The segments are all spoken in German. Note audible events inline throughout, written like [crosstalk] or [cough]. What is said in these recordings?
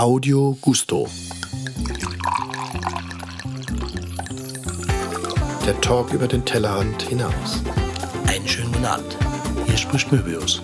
Audio Gusto. Der Talk über den Tellerrand hinaus. Einen schönen guten Abend. Hier spricht Möbius.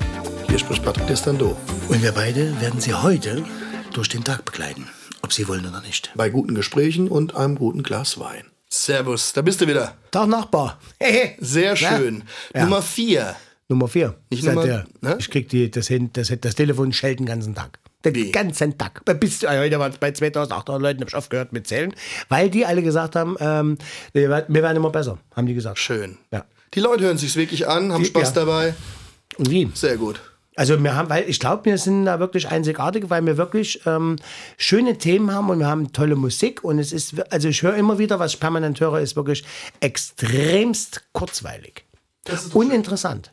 Hier spricht Patrick Destando. Und wir beide werden Sie heute durch den Tag begleiten. Ob Sie wollen oder nicht. Bei guten Gesprächen und einem guten Glas Wein. Servus, da bist du wieder. Tag Nachbar. [laughs] Sehr schön. Ja. Nummer vier. Nummer vier. Nicht Seit Nummer- der, ne? Ich krieg die, das, hin, das, das Telefon schellt den ganzen Tag. Den Wie? ganzen Tag. Bis, äh, heute waren es bei 2800 Leuten, habe ich aufgehört mit Zählen, weil die alle gesagt haben, ähm, wir, werden- wir werden immer besser, haben die gesagt. Schön. Ja. Die Leute hören sich's wirklich an, haben Die- Spaß ja. dabei. Und wie? Sehr gut. Also wir haben, weil ich glaube, wir sind da wirklich einzigartig, weil wir wirklich ähm, schöne Themen haben und wir haben tolle Musik und es ist, wir- also ich höre immer wieder, was ich permanent höre, ist wirklich extremst kurzweilig. Uninteressant.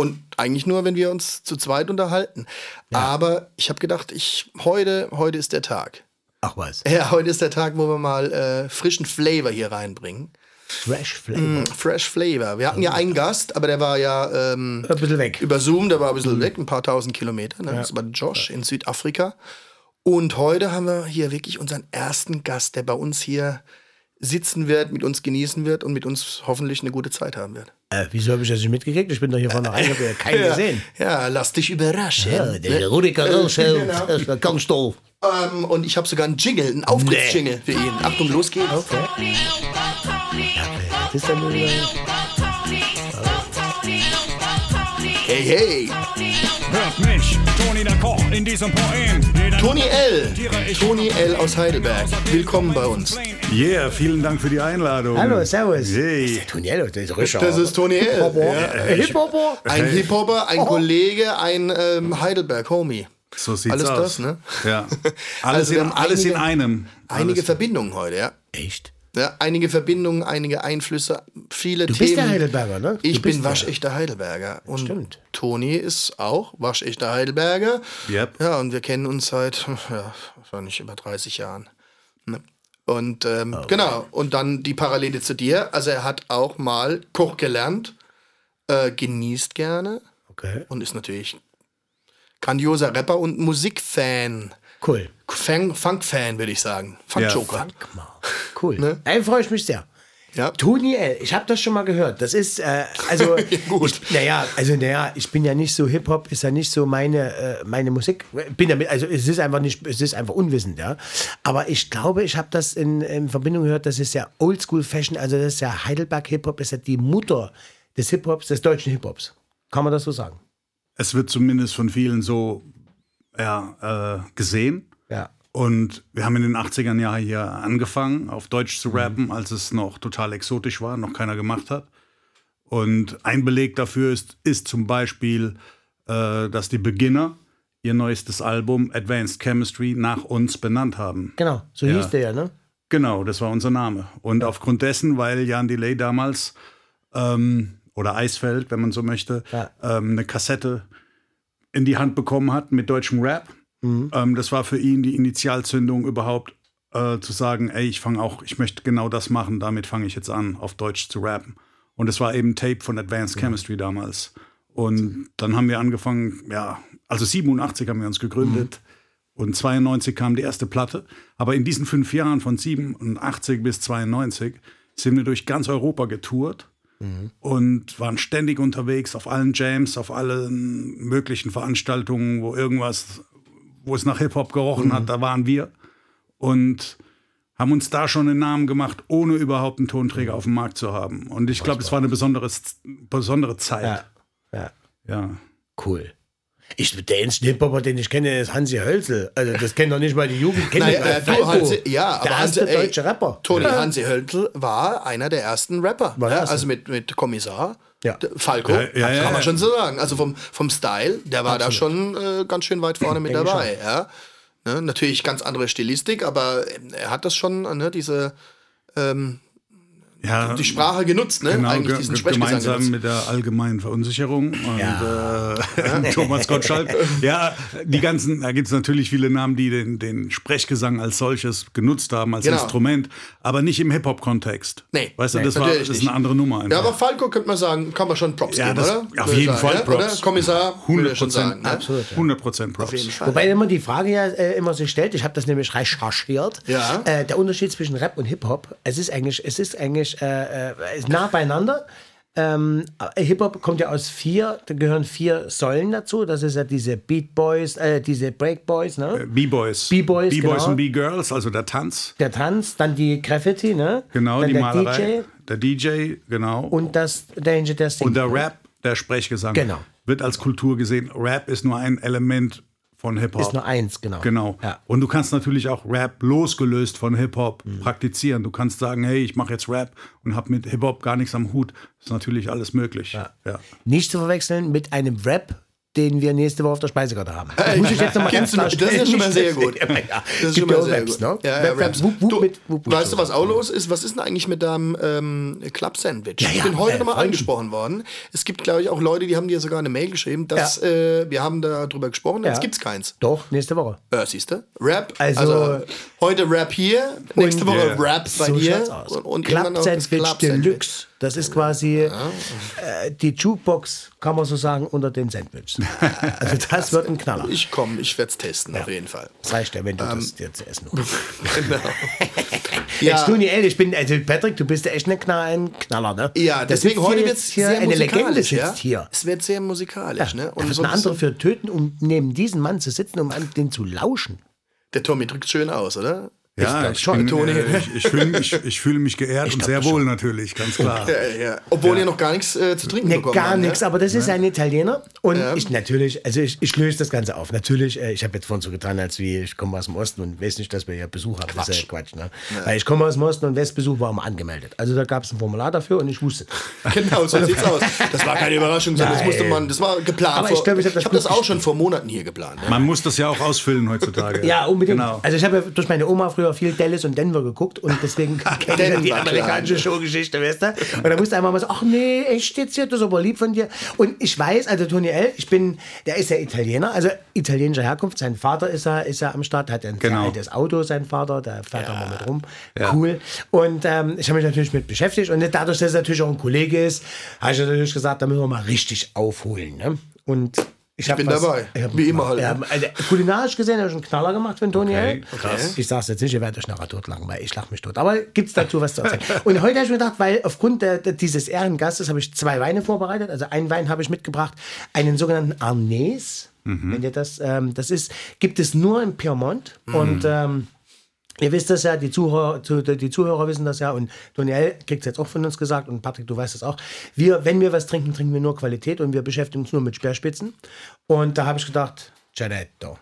Und eigentlich nur, wenn wir uns zu zweit unterhalten. Aber ich habe gedacht, ich heute, heute ist der Tag. Ach was. Ja, heute ist der Tag, wo wir mal äh, frischen Flavor hier reinbringen. Fresh Flavor. Mm, Fresh Flavor. Wir hatten ja einen Gast, aber der war ja ähm, Ein bisschen weg. über Zoom, der war ein bisschen weg, ein paar tausend Kilometer. Ne? Das war Josh in Südafrika. Und heute haben wir hier wirklich unseren ersten Gast, der bei uns hier sitzen wird, mit uns genießen wird und mit uns hoffentlich eine gute Zeit haben wird. Äh, wieso habe ich das nicht mitgekriegt? Ich bin doch hier vorne rein, habe ja keinen gesehen. Ja, lass dich überraschen. Ja, der Rudiger Rauschel, [laughs] Genau. das war ganz doof. Ähm, und ich habe sogar einen Jingle, einen Auftrittsjingle für ihn. Achtung, los geht's. Okay. Ist dann wieder- Hey, hey. Hört mich, Toni Koch in diesem Poem. Toni L. Toni L. aus Heidelberg. Willkommen bei uns. Yeah, vielen Dank für die Einladung. Hallo, servus. Hey. Toniello, das ist Richard. Das ist Toni L. Hip-Hopper. Ja. Hip-Hopper. Ein Hip-Hopper, ein Kollege, ein ähm, Heidelberg-Homie. So sieht's Alles aus. das, ne? Ja. [laughs] Alles, Also in, alles in einige- einem. Einige alles. Verbindungen heute, ja. Echt? Ja. Einige Verbindungen, einige Einflüsse, viele Du Themen. bist der Heidelberger, ne? Du Ich bin der. waschechter Heidelberger. Und Stimmt. Toni ist auch waschechter Heidelberger. Yep. Ja, und wir kennen uns seit, [laughs] ja, wahrscheinlich über 30 Jahren. Ne? Und ähm, genau, und dann die Parallele zu dir. Also er hat auch mal Koch gelernt, äh, genießt gerne Okay. und ist natürlich grandioser Rapper und Musikfan. Cool. Fun- Funk-Fan, würde ich sagen. Funk-Joker. Guck mal. Cool. Ne? Da freue ich mich sehr. Ja. Toni L., ich habe das schon mal gehört. Das ist, äh, also, [laughs] Gut. Ich, naja, also, naja, ich bin ja nicht so, Hip-Hop ist ja nicht so meine, äh, meine Musik. Bin damit, also, es ist einfach nicht, es ist einfach unwissend, ja. Aber ich glaube, ich habe das in, in Verbindung gehört, das ist ja Oldschool-Fashion, also, das ist ja Heidelberg-Hip-Hop, ist ja die Mutter des Hip-Hops, des deutschen Hip-Hops. Kann man das so sagen? Es wird zumindest von vielen so ja, äh, gesehen. Ja. Und wir haben in den 80ern ja hier angefangen, auf Deutsch zu rappen, als es noch total exotisch war, noch keiner gemacht hat. Und ein Beleg dafür ist, ist zum Beispiel, äh, dass die Beginner ihr neuestes Album Advanced Chemistry nach uns benannt haben. Genau, so Ja. hieß der ja, ne? Genau, das war unser Name. Und aufgrund dessen, weil Jan Delay damals ähm, oder Eisfeld, wenn man so möchte, Ja. ähm, eine Kassette in die Hand bekommen hat mit deutschem Rap. Ähm, das war für ihn die Initialzündung überhaupt äh, zu sagen, ey, ich fange auch, ich möchte genau das machen, damit fange ich jetzt an, auf Deutsch zu rappen. Und es war eben Tape von Advanced Chemistry damals. Und dann haben wir angefangen, ja, also 87 haben wir uns gegründet. Und 92 kam die erste Platte. Aber in diesen fünf Jahren von 87 bis 92 sind wir durch ganz Europa getourt und waren ständig unterwegs auf allen Jams, auf allen möglichen Veranstaltungen, wo irgendwas, wo es nach Hip-Hop gerochen hat, da waren wir. Und haben uns da schon einen Namen gemacht, ohne überhaupt einen Tonträger auf dem Markt zu haben. Und ich glaube, es war eine besondere, besondere Zeit. Ja. Ja. ja. Cool. Ich, der einzige Hip-Hopper, den ich kenne, ist Hansi Hölzel. Also, das kennt doch nicht mal die Jugend. Kennt Naja, äh, du. Hansi, ja, aber der Hansi, erste ey, deutsche Rapper. Toni Ja. Hansi Hölzel war einer der ersten Rapper. Ja, erste. also mit, mit Kommissar. Ja. Falco, Ja, ja, kann ja, man ja. schon so sagen. Also vom, vom Style, der war da schon äh, ganz schön weit vorne mit dabei. Ja. Ne, natürlich ganz andere Stilistik, aber ähm, er hat das schon, ne, diese, ähm, Ja, die Sprache genutzt, ne? Genau, Eigentlich ge- diesen ge- Sprechgesang gemeinsam genutzt. mit der allgemeinen Verunsicherung und äh, [laughs] [laughs] Thomas Gottschalk. Ja, die ganzen, da gibt es natürlich viele Namen, die den, den Sprechgesang als solches genutzt haben, als Genau. Instrument, aber nicht im Hip-Hop-Kontext. Nee, weißt du, nee, das, war, das ist eine andere Nummer. Ja, einfach. aber Falco könnte man sagen, kann man schon Props Ja, geben, das- oder? auf jeden sagen, Fall? Props. Oder? Kommissar, würde 100 ich schon sagen. Ne? Absolut. 100% Props. Auf jeden Fall. Wobei immer die Frage ja äh, immer sich stellt, ich habe das nämlich recherchiert, Ja. äh, der Unterschied zwischen Rap und Hip-Hop, es ist eigentlich, es ist eigentlich äh, äh, ist nah beieinander. Ähm, äh, Hip-Hop kommt ja aus vier, da gehören vier Säulen dazu. Das ist ja diese Beat Boys, äh, diese Break Boys, ne? B-Boys. B-Boys, B-Boys genau. und B-Girls, also der Tanz. Der Tanz, dann die Graffiti, ne? Genau, dann die der Malerei. DJ Der DJ, genau. und das, der, der singt. Und der Rap, der Sprechgesang, Genau. wird als Kultur gesehen. Rap ist nur ein Element von Hip-Hop. ist nur eins, genau. Genau. Ja. Und du kannst natürlich auch Rap losgelöst von Hip-Hop Mhm. praktizieren. Du kannst sagen, hey, ich mache jetzt Rap und habe mit Hip-Hop gar nichts am Hut. ist natürlich alles möglich. Ja. Nicht zu verwechseln mit einem Rap, den wir nächste Woche auf der Speisekarte haben. Das muss ich jetzt nochmal ganz klar das ist ja schon mal sehr gut. [laughs] Das ist schon mal sehr gut. ne? Ja, ja, Rap, Rap, Raps. wup, wup, Du, mit wup, wup, weißt du, was auch los ist? Was ist denn eigentlich mit deinem ähm, Club-Sandwich? Ja, ich bin heute äh, nochmal angesprochen worden. Es gibt, glaube ich, auch Leute, die haben dir sogar eine Mail geschrieben, dass äh, wir haben darüber gesprochen, jetzt Ja. gibt's keins. Doch, nächste Woche. Ja, siehst du? Rap. Also- Also, heute Rap hier, nächste Woche Ja. Rap bei so dir. aus. Und, und das Club-Sandwich. Deluxe. Das ist quasi äh, die Jukebox, kann man so sagen, unter den Sandwiches. [laughs] Also das wird ein Knaller. Ich komme, ich werde es testen, auf jeden Fall. Das reicht ja, wenn du Ähm, das dir zu essen [laughs] holst. Genau. [laughs] Ja. Echt, Toni, ehrlich, ich bin, also Patrick, du bist ja echt ein Knaller, ein Knaller ne? Ja, deswegen sitzt heute wird jetzt es hier sehr eine Legende sitzt Ja? hier. Es wird sehr musikalisch. ne? Und da wird so ein ein anderer bisschen- für töten, um neben diesem Mann zu sitzen, um an den zu lauschen. Der Tommy drückt schön aus, oder? Ja, ich, schon, bin, äh, ich, ich fühle mich, ich fühle mich geehrt und glaub sehr wohl natürlich, ganz klar. Ja, ja. Obwohl ihr noch gar nichts äh, zu trinken Ne, bekommen gar ne? nichts, aber das ist ein Italiener. Und ich natürlich, also ich, ich löse das Ganze auf. Natürlich, äh, ich habe jetzt vorhin so getan, als wie ich komme aus dem Osten und weiß nicht, dass wir ja Besuch haben. Das ist ja Quatsch. Ne? Weil ich komme aus dem Osten und Westbesuch war immer angemeldet. Also da gab es ein Formular dafür und ich wusste das. [laughs] Genau, so sieht's aus. Das war keine Überraschung, sondern das musste man, das war geplant. Aber vor- ich ich hab das hab das auch schon vor Monaten hier geplant. Ne? Man muss das ja auch ausfüllen heutzutage. Ja, unbedingt. Genau. Also ich habe ja durch meine Oma früher viel Dallas und Denver geguckt und deswegen [laughs] kenne ich ja die amerikanische. Showgeschichte, weißt du? Und da musste einmal mal so, ach nee, echt jetzt hier, das ist aber lieb von dir. Und ich weiß, also Tony L., ich bin, der ist ja Italiener, also italienischer Herkunft. Sein Vater ist ja, ist ja am Start, hat ein Genau. altes Auto, sein Vater, da fährt er mal mit rum. Cool. Und ähm, ich habe mich natürlich mit beschäftigt und dadurch, dass es natürlich auch ein Kollege ist, habe ich natürlich gesagt, da müssen wir mal richtig aufholen. Ne? Und ich, hab bin was- dabei. ich hab- Wie immer halt, ne? also, kulinarisch gesehen habe ich einen Knaller gemacht für Tony Okay, krass. Ich sag's jetzt nicht, ihr werdet euch nachher tot lang, weil ich lach mich tot. Aber gibt's dazu was zu erzählen? [laughs] Und heute habe ich mir gedacht, weil aufgrund der, dieses Ehrengastes habe ich zwei Weine vorbereitet. Also einen Wein habe ich mitgebracht, einen sogenannten Arnés. Wenn ihr das, ähm, das ist, gibt es nur in Piemont. Und ähm, Ihr wisst das ja, die Zuhörer, zu- die Zuhörer wissen das ja und Daniel kriegt es jetzt auch von uns gesagt und Patrick, du weißt das auch. Wir, wenn wir was trinken, trinken wir nur Qualität und wir beschäftigen uns nur mit Speerspitzen. Und da habe ich gedacht, Ceretto.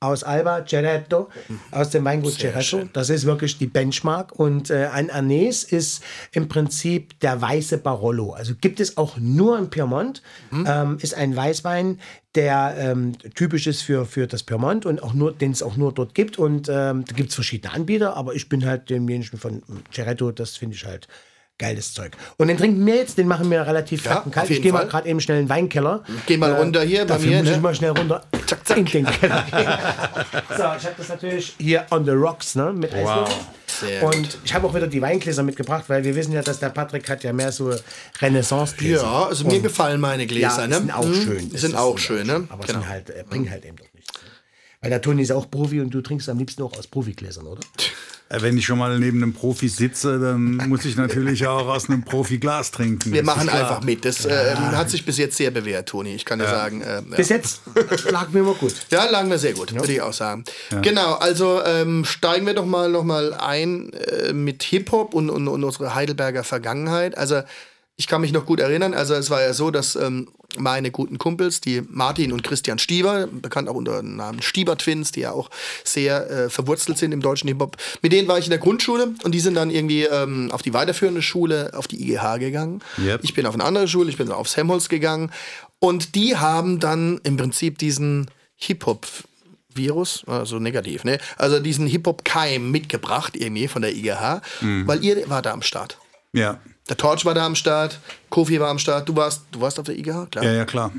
Aus Alba, Ceretto, aus dem Weingut Ceretto. Das ist wirklich die Benchmark. Und äh, ein Anis ist im Prinzip der weiße Barolo. Also gibt es auch nur in Piemont. Ähm, ist ein Weißwein, der ähm, typisch ist für, für das Piemont und auch nur, den es auch nur dort gibt. Und ähm, da gibt es verschiedene Anbieter, aber ich bin halt demjenigen von Ceretto, das finde ich halt geiles Zeug. Und den trinken wir jetzt, den machen wir relativ Ja, kalt. Ich gehe mal gerade eben schnell in den Weinkeller. Geh mal runter hier bei mir, muss ne? ich mal schnell runter Zack, zack. in den Keller [laughs] so, ich habe das natürlich hier on the rocks, ne, mit Eiswürfeln. Sehr Und ich habe auch wieder die Weingläser mitgebracht, weil wir wissen ja, dass der Patrick hat ja mehr so Renaissance-Gläser. Ja, also mir gefallen meine Gläser. Ja, ne? sind auch Mhm. schön. Die Das sind auch schön, ne? Aber Genau. sind halt, äh, bringen halt eben doch? Weil der Toni ist auch Profi und du trinkst am liebsten auch aus Profi-Gläsern, oder? Äh, Wenn ich schon mal neben einem Profi sitze, dann muss ich natürlich auch aus einem Profi-Glas trinken. Wir machen einfach mit. Das äh, hat sich bis jetzt sehr bewährt, Toni. Ich kann dir sagen. Äh, ja. Bis jetzt lag mir immer gut. Ja, lagen wir sehr gut, würde ich auch sagen. Genau, also ähm, steigen wir doch mal noch mal ein äh, mit Hip-Hop und, und, und unsere Heidelberger Vergangenheit. Also ich kann mich noch gut erinnern, also es war ja so, dass ähm, meine guten Kumpels, die Martin und Christian Stieber, bekannt auch unter dem Namen Stieber Twins, die ja auch sehr äh, verwurzelt sind im deutschen Hip-Hop, mit denen war ich in der Grundschule und die sind dann irgendwie ähm, auf die weiterführende Schule, auf die IGH gegangen. Yep. Ich bin auf eine andere Schule, ich bin aufs Helmholtz gegangen und die haben dann im Prinzip diesen Hip-Hop Virus, also negativ, ne? Also diesen Hip-Hop-Keim mitgebracht, irgendwie von der IGH, weil ihr war da am Start. Ja. Der Torch war da am Start, Kofi war am Start, du warst, du warst auf der IGH, klar. Ja, ja, klar.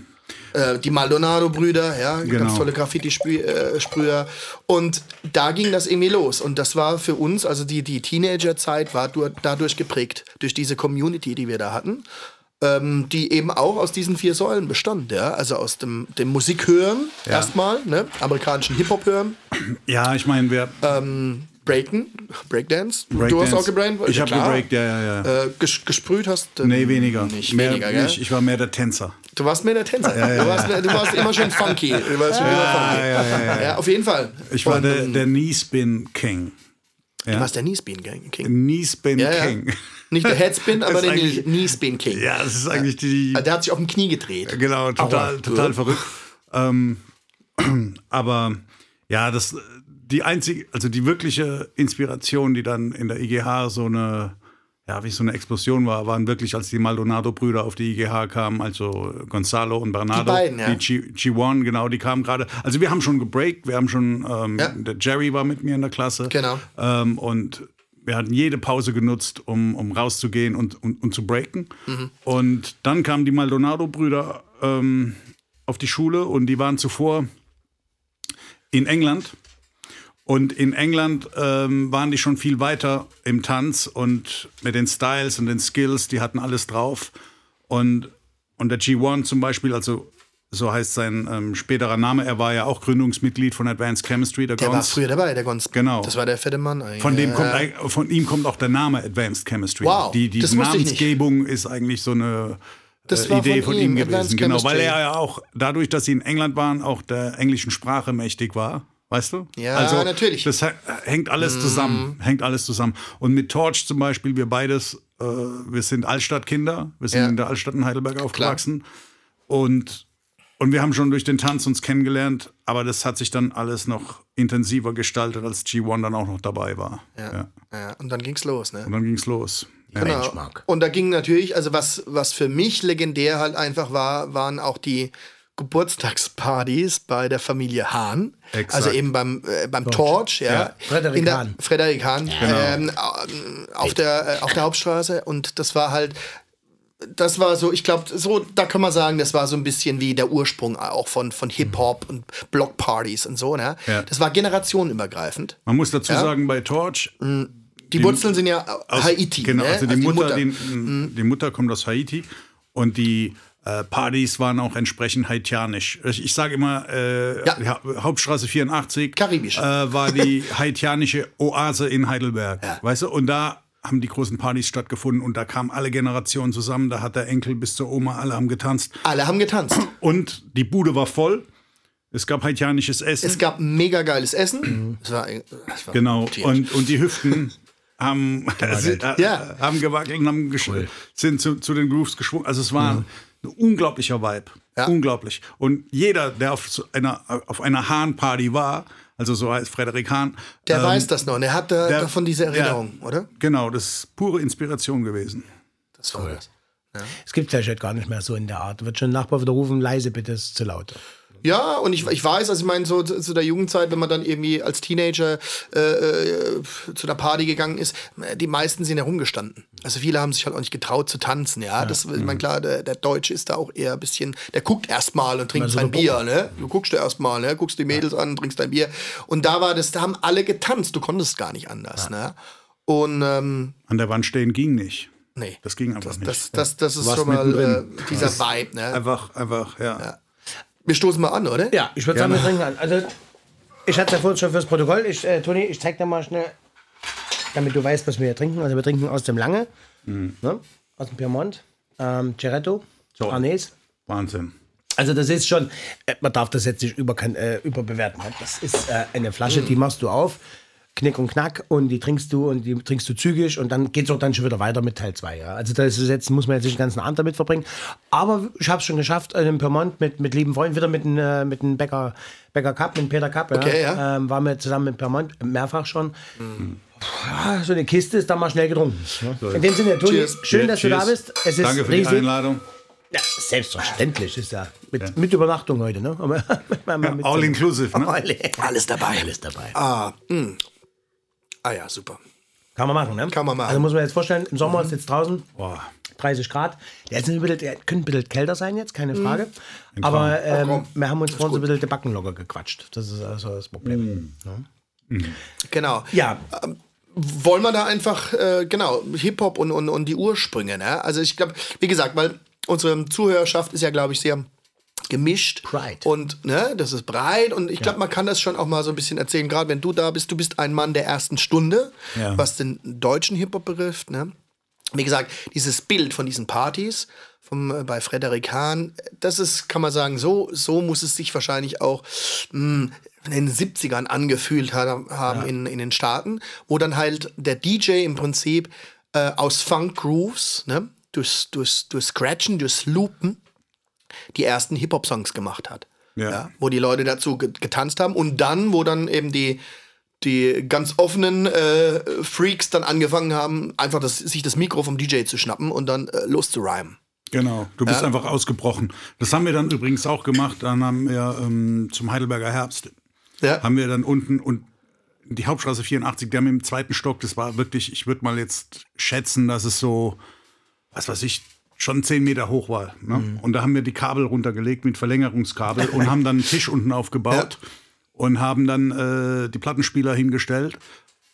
Äh, die Maldonado-Brüder, ja, Genau. ganz tolle Graffiti-Sprüher. Und da ging das irgendwie los. Und das war für uns, also die, die Teenager-Zeit war dur- dadurch geprägt, durch diese Community, die wir da hatten. Ähm, die eben auch aus diesen vier Säulen bestand, ja. Also aus dem, dem Musikhören erstmal, ne? amerikanischen Hip-Hop hören, Ja, ich meine, wir. Breaken, Breakdance. Du Breakdance. hast auch gebrannt? Ich habe Klar. gebreakt, ja, ja, ja. Äh, ges gesprüht hast du Nee, weniger. Nicht mehr, weniger, gell? Ich, ich war mehr der Tänzer. Du warst mehr der Tänzer. Du, warst, du warst immer schön funky. [laughs] Du warst schon immer funky. ja, ja, Ja, auf jeden Fall. Ich war Und, der, der Knee-Spin King. Du warst der Kneespin King. Knee-Spin Ja, ja. King. Nicht der Headspin, [laughs] aber der Kneespin King. Ja, das ist eigentlich die. Also Der hat sich auf dem Knie gedreht. Genau, total, Aua. total verrückt. Ähm, [clears throat] aber ja, das die einzige, also die wirkliche Inspiration, die dann in der IGH so eine, ja, wie so eine Explosion war, waren wirklich, als die Maldonado-Brüder auf die IGH kamen, also Gonzalo und Bernardo. Die beiden, ja. Die G- G1, genau, die kamen gerade. Also wir haben schon gebreakt, wir haben schon, ähm, Ja. der Jerry war mit mir in der Klasse. Genau. Ähm, und wir hatten jede Pause genutzt, um, um rauszugehen und, und, und zu breaken. Mhm. Und dann kamen die Maldonado-Brüder ähm, auf die Schule und die waren zuvor in England. Und in England ähm, waren die schon viel weiter im Tanz und mit den Styles und den Skills, die hatten alles drauf. Und, und der G1 zum Beispiel, also so heißt sein ähm, späterer Name, er war ja auch Gründungsmitglied von Advanced Chemistry, der, Der war Gons. früher dabei, der Gonz. Genau. Das war der fette Mann eigentlich. Von, dem kommt, von ihm kommt auch der Name Advanced Chemistry. Wow, die die das wusste ich nicht. Namensgebung ist eigentlich so eine Das äh, war Idee von von, ihm, ihm Advanced gewesen. Genau, weil er ja auch, dadurch, dass sie in England waren, auch der englischen Sprache mächtig war. Weißt du? Ja, also, natürlich. Das hä- hängt alles zusammen. Hängt alles zusammen. Und mit Torch zum Beispiel, wir beides, äh, wir sind Altstadtkinder. Wir sind Ja. in der Altstadt in Heidelberg aufgewachsen. Und, und wir haben schon durch den Tanz uns kennengelernt. Aber das hat sich dann alles noch intensiver gestaltet, als G1 dann auch noch dabei war. Ja. Ja, und dann ging's los, ne? Und dann ging's los. Ja. Genau. Benchmark. Und da ging natürlich, also was, was für mich legendär halt einfach war, waren auch die Geburtstagspartys bei der Familie Hahn. Exakt. Also eben beim, äh, beim Torch, ja. Ja. Frederik In der- Hahn. Frederik Hahn. Genau. Ähm, auf, der, äh, auf der Hauptstraße. Und das war halt, das war so, ich glaube, so, da kann man sagen, das war so ein bisschen wie der Ursprung auch von, von Hip-Hop und Blockpartys und so, ne? Ja. Das war generationenübergreifend. Man muss dazu Ja. sagen, bei Torch Die, Wurzeln sind ja aus Haiti. Genau, ne? also die, Also Mutter, Die, die Mutter kommt aus Haiti und die äh, Partys waren auch entsprechend haitianisch. Ich, ich sage immer, äh, Ja. Hauptstraße 84 Karibisch. Äh, war die haitianische Oase in Heidelberg. Weißt du, und da haben die großen Partys stattgefunden und da kamen alle Generationen zusammen. Da hat der Enkel bis zur Oma, alle haben getanzt. Alle haben getanzt. Und die Bude war voll. Es gab haitianisches Essen. Es gab mega geiles Essen. Es war, es war Genau, tierisch. und, und die Hüften haben, [laughs] sind, äh, Ja. haben gewackelt und haben gesch- sind zu, zu den Grooves geschwungen. Also es war ein unglaublicher Vibe. Ja. Unglaublich. Und jeder, der auf so einer, auf einer Hahn-Party war, also so heißt Frederik Hahn. der ähm, weiß das noch. Und er hat da, der- davon diese Erinnerung, ja, oder? Genau, das ist pure Inspiration gewesen. Das war das. Es gibt vielleicht heute gar nicht mehr so in der Art. Wird schon ein Nachbar wieder rufen, leise bitte, ist zu laut. Ja, und ich, ich weiß, also ich meine, so zu zu der Jugendzeit, wenn man dann irgendwie als Teenager äh, äh, zu der Party gegangen ist, die meisten sind herumgestanden. Also viele haben sich halt auch nicht getraut zu tanzen, ja. Das, ich meine, klar, der, der Deutsche ist da auch eher ein bisschen, der guckt erstmal und trinkt Also sein Bier, ne? Du guckst dir erstmal, ne? Guckst die Mädels an, trinkst dein Bier. Und da war das, da haben alle getanzt, du konntest gar nicht anders, ne? Und ähm, An der Wand stehen ging nicht. nee. Das ging einfach das, nicht. das, das, das ist schon mal äh, dieser Vibe, ne? Einfach, einfach, ja. Wir stoßen mal an, oder? Ja, ich würde sagen, wir trinken an. Also, ich hatte es ja vorhin schon fürs Protokoll. Ich, äh, Toni, ich zeig dir mal schnell, damit du weißt, was wir hier trinken. Also, wir trinken aus dem Lange, ne? aus dem Piemont, ähm, Ceretto, So. Arnes. Wahnsinn. Also, das ist schon, äh, man darf das jetzt nicht über, äh, überbewerten. ne? Das ist äh, eine Flasche, die machst du auf. Knick und Knack und die trinkst du und die trinkst du zügig und dann geht es auch dann schon wieder weiter mit Teil 2. Ja. Also das ist jetzt, muss man jetzt nicht den ganzen Abend damit verbringen. Aber ich habe es schon geschafft, äh, in Piemont mit, mit lieben Freunden, wieder mit dem äh, mit Bäcker, Bäcker Cup, mit Peter Cup. Ja. Okay, ja. Ähm, waren wir zusammen in Piemont, mehrfach schon. Ja, so eine Kiste ist da mal schnell getrunken. Ja. In dem Sinne, Toni, Cheers. schön, dass du da Cheers. bist. Es ist Danke für die riesig. Einladung. Ja, selbstverständlich ist ja mit, mit Übernachtung heute, ne? [laughs] Mal mit All so- inclusive, ne? [laughs] All- Alles dabei. Alles dabei. Ah, mh. Ah ja, super. Kann man machen, ne? Kann man machen. Also muss man jetzt vorstellen, im Sommer ist jetzt draußen Boah. 30 Grad. Der, ist ein bisschen, der könnte ein bisschen kälter sein jetzt, keine Frage. Aber ähm, wir haben uns vorhin so ein bisschen die Backen locker gequatscht. Das ist also das Problem. Genau. Ja, wollen wir da einfach, äh, genau, Hip-Hop und, und, und die Ursprünge, ne? Also ich glaube, wie gesagt, weil unsere Zuhörerschaft ist ja, glaube ich, sehr gemischt. Breit. Und, ne, das ist breit und ich glaube, man kann das schon auch mal so ein bisschen erzählen, gerade wenn du da bist, du bist ein Mann der ersten Stunde, Ja. was den deutschen Hip-Hop betrifft, ne? Wie gesagt, dieses Bild von diesen Partys vom, äh, bei Frederik Hahn, das ist, kann man sagen, so, so muss es sich wahrscheinlich auch mh, in den 70ern angefühlt ha- haben in, in den Staaten, wo dann halt der DJ im Prinzip äh, aus Funk Grooves, ne, durch, durch, durch Scratchen, durch Loopen, die ersten Hip-Hop-Songs gemacht hat. Ja. wo die Leute dazu ge getanzt haben und dann, wo dann eben die, die ganz offenen äh, Freaks dann angefangen haben, einfach das, sich das Mikro vom DJ zu schnappen und dann äh, loszurhymen. Genau, du bist einfach ausgebrochen. Das haben wir dann übrigens auch gemacht. Dann haben wir ähm, zum Heidelberger Herbst, Ja. haben wir dann unten und die Hauptstraße 84, die haben im zweiten Stock, das war wirklich, ich würde mal jetzt schätzen, dass es so, was weiß ich, schon zehn Meter hoch war. Ne? Mhm. Und da haben wir die Kabel runtergelegt mit Verlängerungskabel und haben dann einen Tisch unten aufgebaut [laughs] und haben dann äh, die Plattenspieler hingestellt.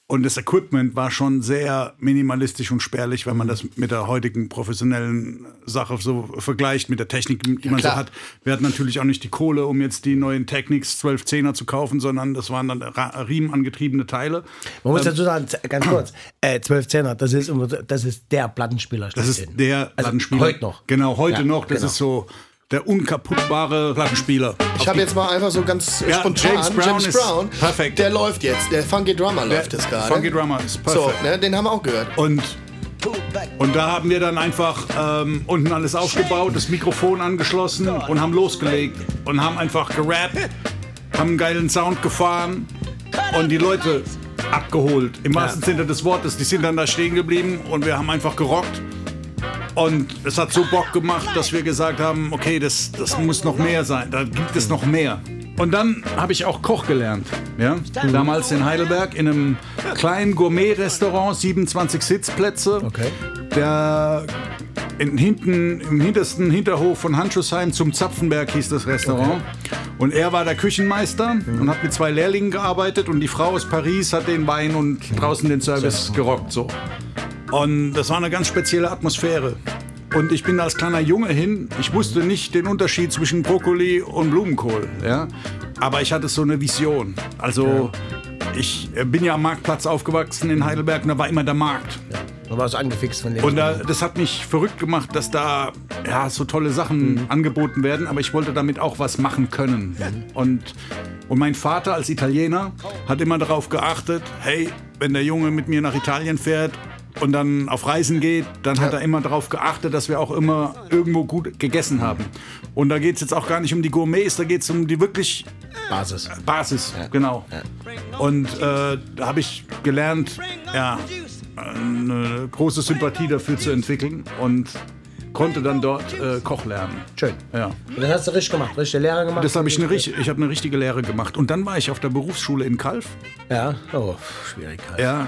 Und das Equipment war schon sehr minimalistisch und spärlich, wenn man das mit der heutigen professionellen Sache so vergleicht, mit der Technik, die man so klar. hat. Wir hatten natürlich auch nicht die Kohle, um jetzt die neuen Technics 1210er zu kaufen, sondern das waren dann riemenangetriebene Teile. man muss dazu sagen, ganz kurz, äh, 12 Zehner, das ist, das ist der Plattenspieler. Das ist der Also Plattenspieler. Heute noch. Genau, heute Ja, noch. Das genau. ist so der unkaputtbare Plattenspieler. Ich habe jetzt mal einfach so ganz Ja, spontan James Brown ist perfekt. Der läuft jetzt, der Funky Drummer läuft jetzt gerade. Funky Drummer ist So, perfekt. ne, den haben wir auch gehört. Und, und da haben wir dann einfach ähm, unten alles aufgebaut, das Mikrofon angeschlossen und haben losgelegt und haben einfach gerappt, haben einen geilen Sound gefahren und die Leute abgeholt. Im wahrsten Sinne des Wortes. Die sind dann da stehen geblieben und wir haben einfach gerockt. Und es hat so Bock gemacht, dass wir gesagt haben, okay, das, das muss noch mehr sein. Da gibt es noch mehr. Und dann habe ich auch Koch gelernt. Ja? Damals in Heidelberg in einem kleinen Gourmet-Restaurant, 27 Sitzplätze. Okay. Der in, hinten, im hintersten Hinterhof von Handschussheim zum Zapfenberg hieß das Restaurant. Und er war der Küchenmeister und hat mit zwei Lehrlingen gearbeitet und die Frau aus Paris hat den Wein und draußen den Service gerockt. So. Und das war eine ganz spezielle Atmosphäre. Und ich bin als kleiner Junge hin. Ich wusste nicht den Unterschied zwischen Brokkoli und Blumenkohl. Ja? Aber ich hatte so eine Vision. Also ich äh, bin ja am Marktplatz aufgewachsen in Heidelberg und da war immer der Markt. Man war so angefixt von dem. Und da, das hat mich verrückt gemacht, dass da ja, so tolle Sachen angeboten werden, aber ich wollte damit auch was machen können. Und, und mein Vater als Italiener hat immer darauf geachtet, hey, wenn der Junge mit mir nach Italien fährt und dann auf Reisen geht, dann hat er immer darauf geachtet, dass wir auch immer irgendwo gut gegessen haben. Und da geht es jetzt auch gar nicht um die Gourmets, da geht es um die wirklich Basis. Basis, genau. Und äh, da habe ich gelernt, ja, eine große Sympathie dafür zu entwickeln und konnte dann dort äh, Koch lernen. Schön. Ja. Und das hast du richtig gemacht, richtige Lehre gemacht. Das habe ich eine, richt- ich habe eine richtige Lehre gemacht. Und dann war ich auf der Berufsschule in Kalf. Ja, oh, Schwierigkeit. Ja.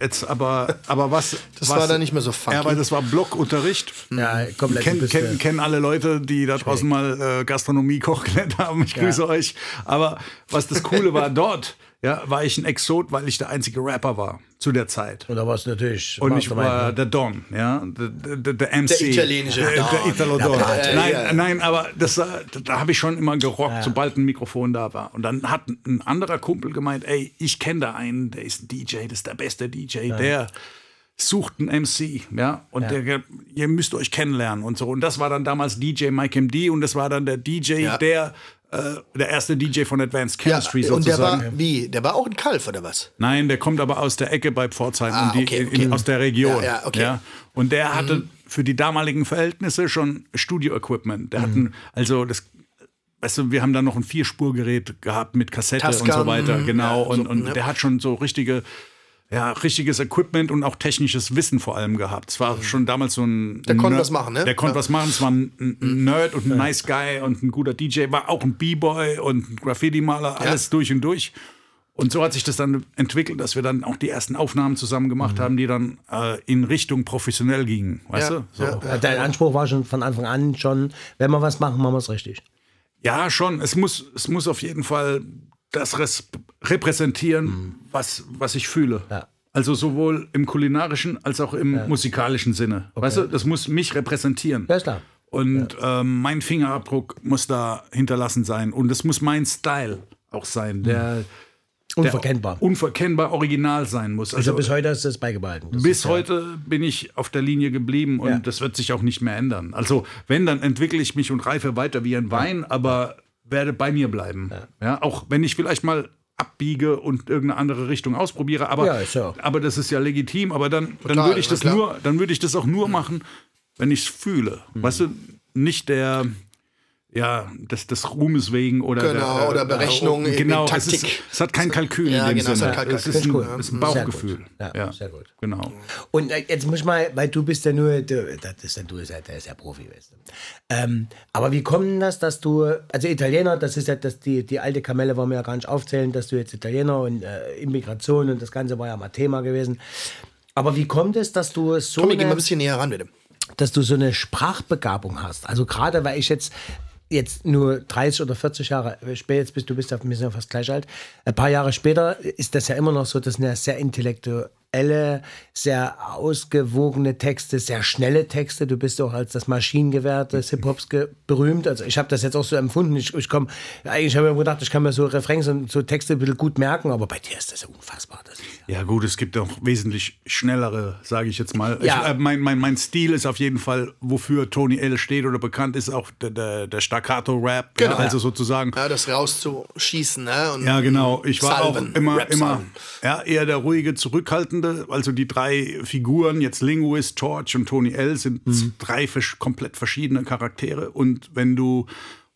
Jetzt aber, aber was. [laughs] Das was, war dann nicht mehr so funky. Ja, aber das war Blockunterricht. Ja, komplett. Kennen, kennen, kennen alle Leute, die da draußen mal äh, Gastronomie Koch gelernt haben. Ich grüße euch. Aber was das Coole war [laughs] dort, ja, war ich ein Exot, weil ich der einzige Rapper war zu der Zeit. Und da warst du natürlich. Und ich war ne? der Don, ja, der, der, der MC. Der italienische der, Don. Der Italo-Don. Ja, nein, ja. nein, aber das, äh, da, da habe ich schon immer gerockt, sobald ein Mikrofon da war. Und dann hat ein anderer Kumpel gemeint, ey, ich kenne da einen, der ist ein DJ, das ist der beste DJ, der sucht einen MC, ja, und Der, ihr müsst euch kennenlernen und so. Und das war dann damals DJ Mike MD und das war dann der DJ, Ja. der, äh, der erste DJ von Advanced ja, Chemistry und der sozusagen. war, wie? Der war auch ein Kalf oder was? Nein, der kommt aber aus der Ecke bei Pforzheim Ah, und die, okay, in- okay. aus der Region. Ja, ja, okay. Und der hatte für die damaligen Verhältnisse schon Studio-Equipment. Der hatten, also das, weißt du, wir haben da noch ein Vierspurgerät gehabt mit Kassette und so Tascam, weiter, genau. ja, und so, und ja. der hat schon so richtige, ja, richtiges Equipment und auch technisches Wissen vor allem gehabt. Es war schon damals so ein. Der konnte was machen, ne? Der konnte Ja. was machen. Es war ein, ein Nerd und ein Nice Guy und ein guter DJ. War auch ein B-Boy und ein Graffiti-Maler, alles durch und durch. Und so hat sich das dann entwickelt, dass wir dann auch die ersten Aufnahmen zusammen gemacht haben, die dann äh, in Richtung professionell gingen. Weißt Ja, du? So. ja, Ja, Dein Anspruch war schon von Anfang an schon, wenn wir was machen, machen wir es richtig. Ja, schon. Es muss, es muss auf jeden Fall das repräsentieren, was, was ich fühle. Ja. Also sowohl im kulinarischen als auch im musikalischen Sinne. Weißt du, das muss mich repräsentieren. Ja, klar. Und ähm, mein Fingerabdruck muss da hinterlassen sein. Und es muss mein Style auch sein, der, Unverkennbar. der unverkennbar original sein muss. also Also, bis heute hast du es beigebehalten. Das bis ja- heute bin ich auf der Linie geblieben und Ja. das wird sich auch nicht mehr ändern. Also wenn, dann entwickle ich mich und reife weiter wie ein Wein, aber werde bei mir bleiben. Ja. auch wenn ich vielleicht mal abbiege und irgendeine andere Richtung ausprobiere, aber, Ja, ja. aber das ist ja legitim. Aber dann, dann Total, würde ich das klar. nur, dann würde ich das auch nur machen, wenn ich es fühle. Mhm. Weißt du, nicht der ja, des, des Ruhmes wegen oder Genau, der, oder Berechnung, genau, es, Taktik. ist, es hat kein Kalkül Ja, in dem genau, es Sinne. hat kein es ist ein, Cool. es ist ein Sehr gut. Bauchgefühl. Ja, sehr gut. Genau. Und äh, jetzt muss ich mal, weil du bist ja nur, du, das ist ja, du ist ja, der ist ja Profi, weißt du. Ähm, aber wie kommt denn das, dass du, also Italiener, das ist ja, das, die, die alte Kamelle wollen wir ja gar nicht aufzählen, dass du jetzt Italiener und äh, Immigration und das Ganze war ja mal Thema gewesen. Aber wie kommt es, dass du so Tommy, geh mal ein bisschen näher ran, bitte. dass du so eine Sprachbegabung hast? Also gerade, weil ich jetzt jetzt nur 30 oder 40 Jahre später, jetzt bist du bist ja, wir sind ja fast gleich alt, ein paar Jahre später ist das ja immer noch so, das sind ja sehr intellektuelle, sehr ausgewogene Texte, sehr schnelle Texte. Du bist auch als das Maschinengewehr des Hip-Hops berühmt. Also ich habe das jetzt auch so empfunden. Ich, ich komm, eigentlich habe ich mir gedacht, ich kann mir so Refrains und so Texte ein bisschen gut merken, aber bei dir ist das ja unfassbar. Das ist ja Ja gut, es gibt auch wesentlich schnellere, sage ich jetzt mal. Ja. Ich, äh, mein, mein, mein Stil ist auf jeden Fall, wofür Tony L steht oder bekannt ist, auch der, der, der Staccato-Rap. Genau. Ja, also sozusagen. Ja, das rauszuschießen, ne? Und Ja, genau. Ich war Salven, auch immer, immer ja, eher der ruhige, zurückhaltende. Also die drei Figuren, jetzt Linguist, George und Tony L, sind Mhm. drei komplett verschiedene Charaktere. Und wenn du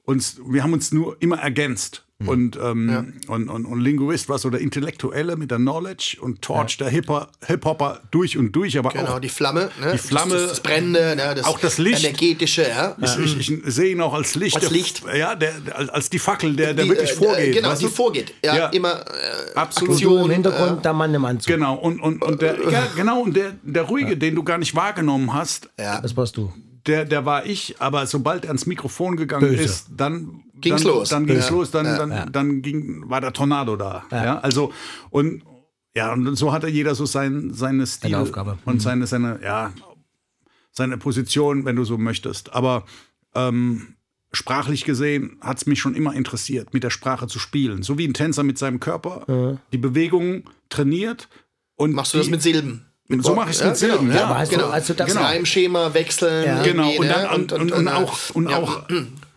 uns, wir haben uns nur immer ergänzt. Mhm. Und, ähm, und, und, und Linguist war so der Intellektuelle mit der Knowledge und Torch der Hip-Hopper Hip durch und durch, aber Genau, auch die Flamme, ne? Die Flamme, das, das, das Brennende, ne? das, auch das Licht. energetische, ja. ich, ich, ich sehe ihn auch als Licht. Als der- Licht. Ja, der, der, als- die Fackel, der, der Die, wirklich äh, vorgeht. Genau, die du? vorgeht. Ja, Ja. immer äh, Absolut. Aktion. im Hintergrund äh, der Mann im Anzug. Genau, und, und, und der, ja, genau, und der, der Ruhige, den du gar nicht wahrgenommen hast, ja. Das warst du. Der, der war ich, aber sobald er ans Mikrofon gegangen Böse. ist, dann Ging's dann, los. Dann ging's Ja. los, dann, dann, dann ging, war der Tornado da. Ja. also, und ja, und so hatte jeder so sein, seine Stil Aufgabe. Mhm. und seine, seine, ja, seine Position, wenn du so möchtest. Aber ähm, sprachlich gesehen hat es mich schon immer interessiert, mit der Sprache zu spielen. So wie ein Tänzer mit seinem Körper die Bewegungen trainiert. Und Machst du die, das mit Silben? So Wort- mach ich's mit Silben, Genau, ja. ja, du- genau. du das- das Reimschema wechseln. Ja. Genau, irgendwie, und, ne? dann, und, und, und, auch, und ja. auch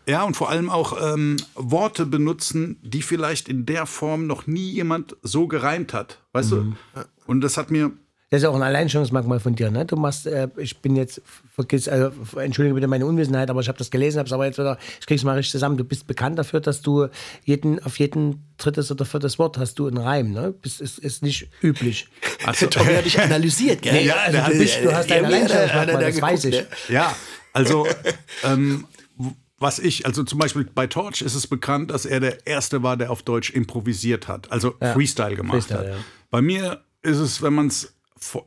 ja, und vor allem auch ähm, Worte benutzen, die vielleicht in der Form noch nie jemand so gereimt hat. Weißt Mhm. du? Und das hat mir. Das ist auch ein Alleinstellungsmerkmal von dir, ne? Du machst, äh, ich bin jetzt, vergiss, also, entschuldige bitte meine Unwissenheit, aber ich habe das gelesen, habe es aber jetzt wieder, ich krieg's mal richtig zusammen. Du bist bekannt dafür, dass du jeden, auf jeden drittes oder viertes Wort hast du einen Reim, ne? Das ist, ist nicht üblich. [laughs] Also, Tommy hat dich analysiert, gell? Ja, der hat Du, bist, du hast ein er- er Alleinstellungsmerkmal, da das weiß ich. ne? ja, also [laughs] ähm, was ich, also zum Beispiel bei Torch ist es bekannt, dass er der Erste war, der auf Deutsch improvisiert hat, also Freestyle gemacht Freestyle, hat. ja. Bei mir ist es, wenn man es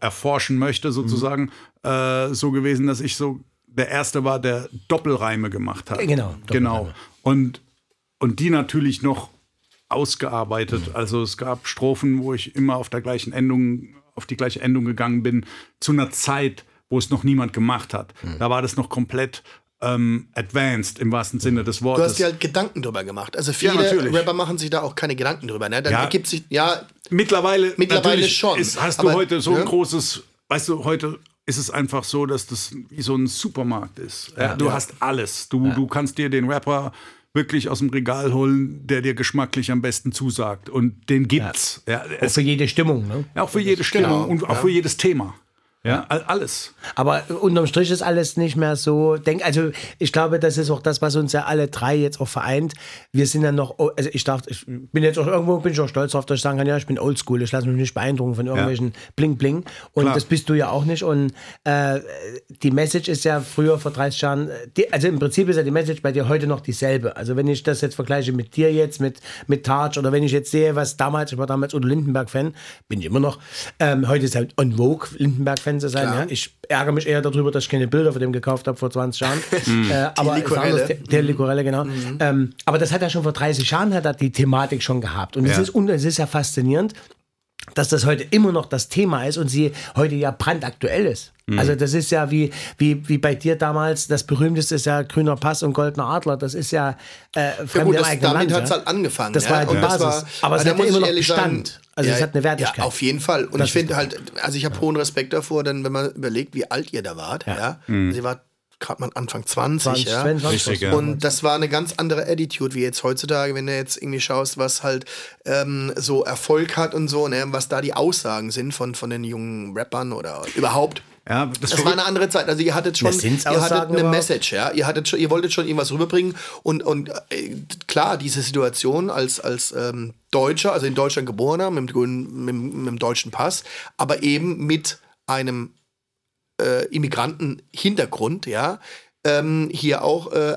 erforschen möchte, sozusagen, äh, so gewesen, dass ich so der Erste war, der Doppelreime gemacht hat. Genau, Genau. Und, und die natürlich noch ausgearbeitet. Also es gab Strophen, wo ich immer auf der gleichen Endung, auf die gleiche Endung gegangen bin, zu einer Zeit, wo es noch niemand gemacht hat. Da war das noch komplett ähm, advanced im wahrsten Sinne des Du Wortes. hast dir halt Gedanken drüber gemacht. Also viele natürlich. Rapper machen sich da auch keine Gedanken drüber. Ne? Dann Ja. ergibt sich, ja, Mittlerweile, Mittlerweile schon. Ist, hast Aber, du heute so ein ne? großes, weißt du, heute ist es einfach so, dass das wie so ein Supermarkt ist. Ja, du hast alles. Du, du kannst dir den Rapper wirklich aus dem Regal holen, der dir geschmacklich am besten zusagt. Und den gibt's. Ja. Auch es, für jede Stimmung, ne? auch für jede Stimmung Genau, und auch für jedes Thema. Ja, all- alles. Aber unterm Strich ist alles nicht mehr so. Denk, also ich glaube, das ist auch das, was uns ja alle drei jetzt auch vereint. Wir sind ja noch, also ich dachte, ich bin jetzt auch irgendwo, bin ich auch stolz darauf, dass ich sagen kann, ja, ich bin oldschool, ich lasse mich nicht beeindrucken von irgendwelchen Bling Bling. Und Klar. das bist du ja auch nicht. Und äh, die Message ist ja früher vor 30 Jahren, die, also im Prinzip ist ja die Message bei dir heute noch dieselbe. Also wenn ich das jetzt vergleiche mit dir jetzt, mit, mit Taj oder wenn ich jetzt sehe, was damals, ich war damals Udo Lindenberg-Fan, bin ich immer noch, ähm, heute ist halt on Vogue, Lindenberg-Fan zu sein. Ja? Ich ärgere mich eher darüber, dass ich keine Bilder von dem gekauft habe vor 20 Jahren. [laughs] äh, aber Likorelle. anderes, der, Likorelle, genau. Ähm, aber das hat er schon vor 30 Jahren, hat er die Thematik schon gehabt. Und es, Ja. ist, es ist ja faszinierend, dass das heute immer noch das Thema ist und sie heute ja brandaktuell ist. Also das ist ja wie, wie, wie bei dir damals, das berühmteste ist ja Grüner Pass und Goldener Adler. Das ist ja äh, Ja Fremde gut, das, damit hat es ja. halt angefangen. Das war ja die das Basis. Aber es hat ja immer noch Bestand. Also es hat eine Wertigkeit. Ja, auf jeden Fall. Und Das ich finde halt, also ich habe hohen Respekt davor, denn wenn man überlegt, wie alt ihr da wart, ja, sie war gerade mal Anfang 20, 20, ja. 22. Richtig, ja. Und das war eine ganz andere Attitude wie jetzt heutzutage, wenn du jetzt irgendwie schaust, was halt ähm, so Erfolg hat und so, ne, was da die Aussagen sind von, von den jungen Rappern oder überhaupt. Ja, das, Das war eine andere Zeit. Also ihr hattet schon, ihr hattet eine überhaupt? Message, ja. Ihr hattet schon, ihr wolltet schon irgendwas rüberbringen und und äh, klar diese Situation als als ähm, Deutscher, also in Deutschland geborener mit, mit, dem- mit dem deutschen Pass, aber eben mit einem äh, Immigranten-Hintergrund, ja, ähm, hier auch äh,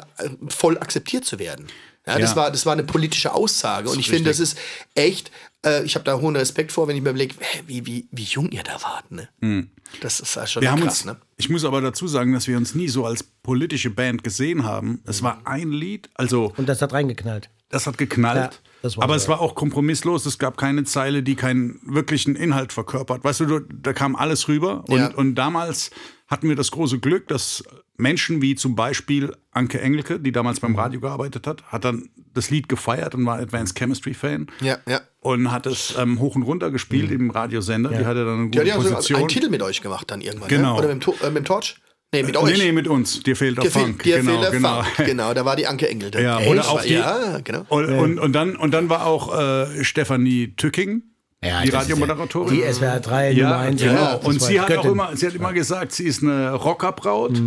voll akzeptiert zu werden. Ja, das Ja. war das war eine politische Aussage und ich finde, das ist echt. Äh, ich habe da hohen Respekt vor, wenn ich mir überlege, wie, wie, wie jung ihr da wart. Ne? Das ist ja schon wir haben krass. uns, ne? ich muss aber dazu sagen, dass wir uns nie so als politische Band gesehen haben. Es war ein Lied, also Und das hat reingeknallt. das hat geknallt. Ja, aber es war auch kompromisslos. Es gab keine Zeile, die keinen wirklichen Inhalt verkörpert. Weißt du, du da kam alles rüber. Und, Ja. und damals hatten wir das große Glück, dass Menschen wie zum Beispiel Anke Engelke, die damals Mhm. beim Radio gearbeitet hat, hat dann das Lied gefeiert und war Advanced Chemistry Fan. Ja, ja. Und hat es ähm, hoch und runter gespielt im Radiosender. Die hatte dann eine Die gute hat ja Position. einen Titel mit euch gemacht dann irgendwann. Genau. Ne? Oder mit dem, äh, mit dem Torch? Nee, mit euch. Nee, nee, mit uns. Dir fehlt der Dir, fehl, Funk. dir genau, fehlt der genau. Funk. [laughs] Genau, da war die Anke Engel. drin. Ja, oder auch die, Ja, genau. Und, und, und, dann, und dann war auch äh, Stefanie Tücking, Ja, die Radiomoderatorin. Die SWR 3 Nummer ja, 1. genau. ja, und sie hat auch immer, sie hat immer gesagt, sie ist eine Rockerbraut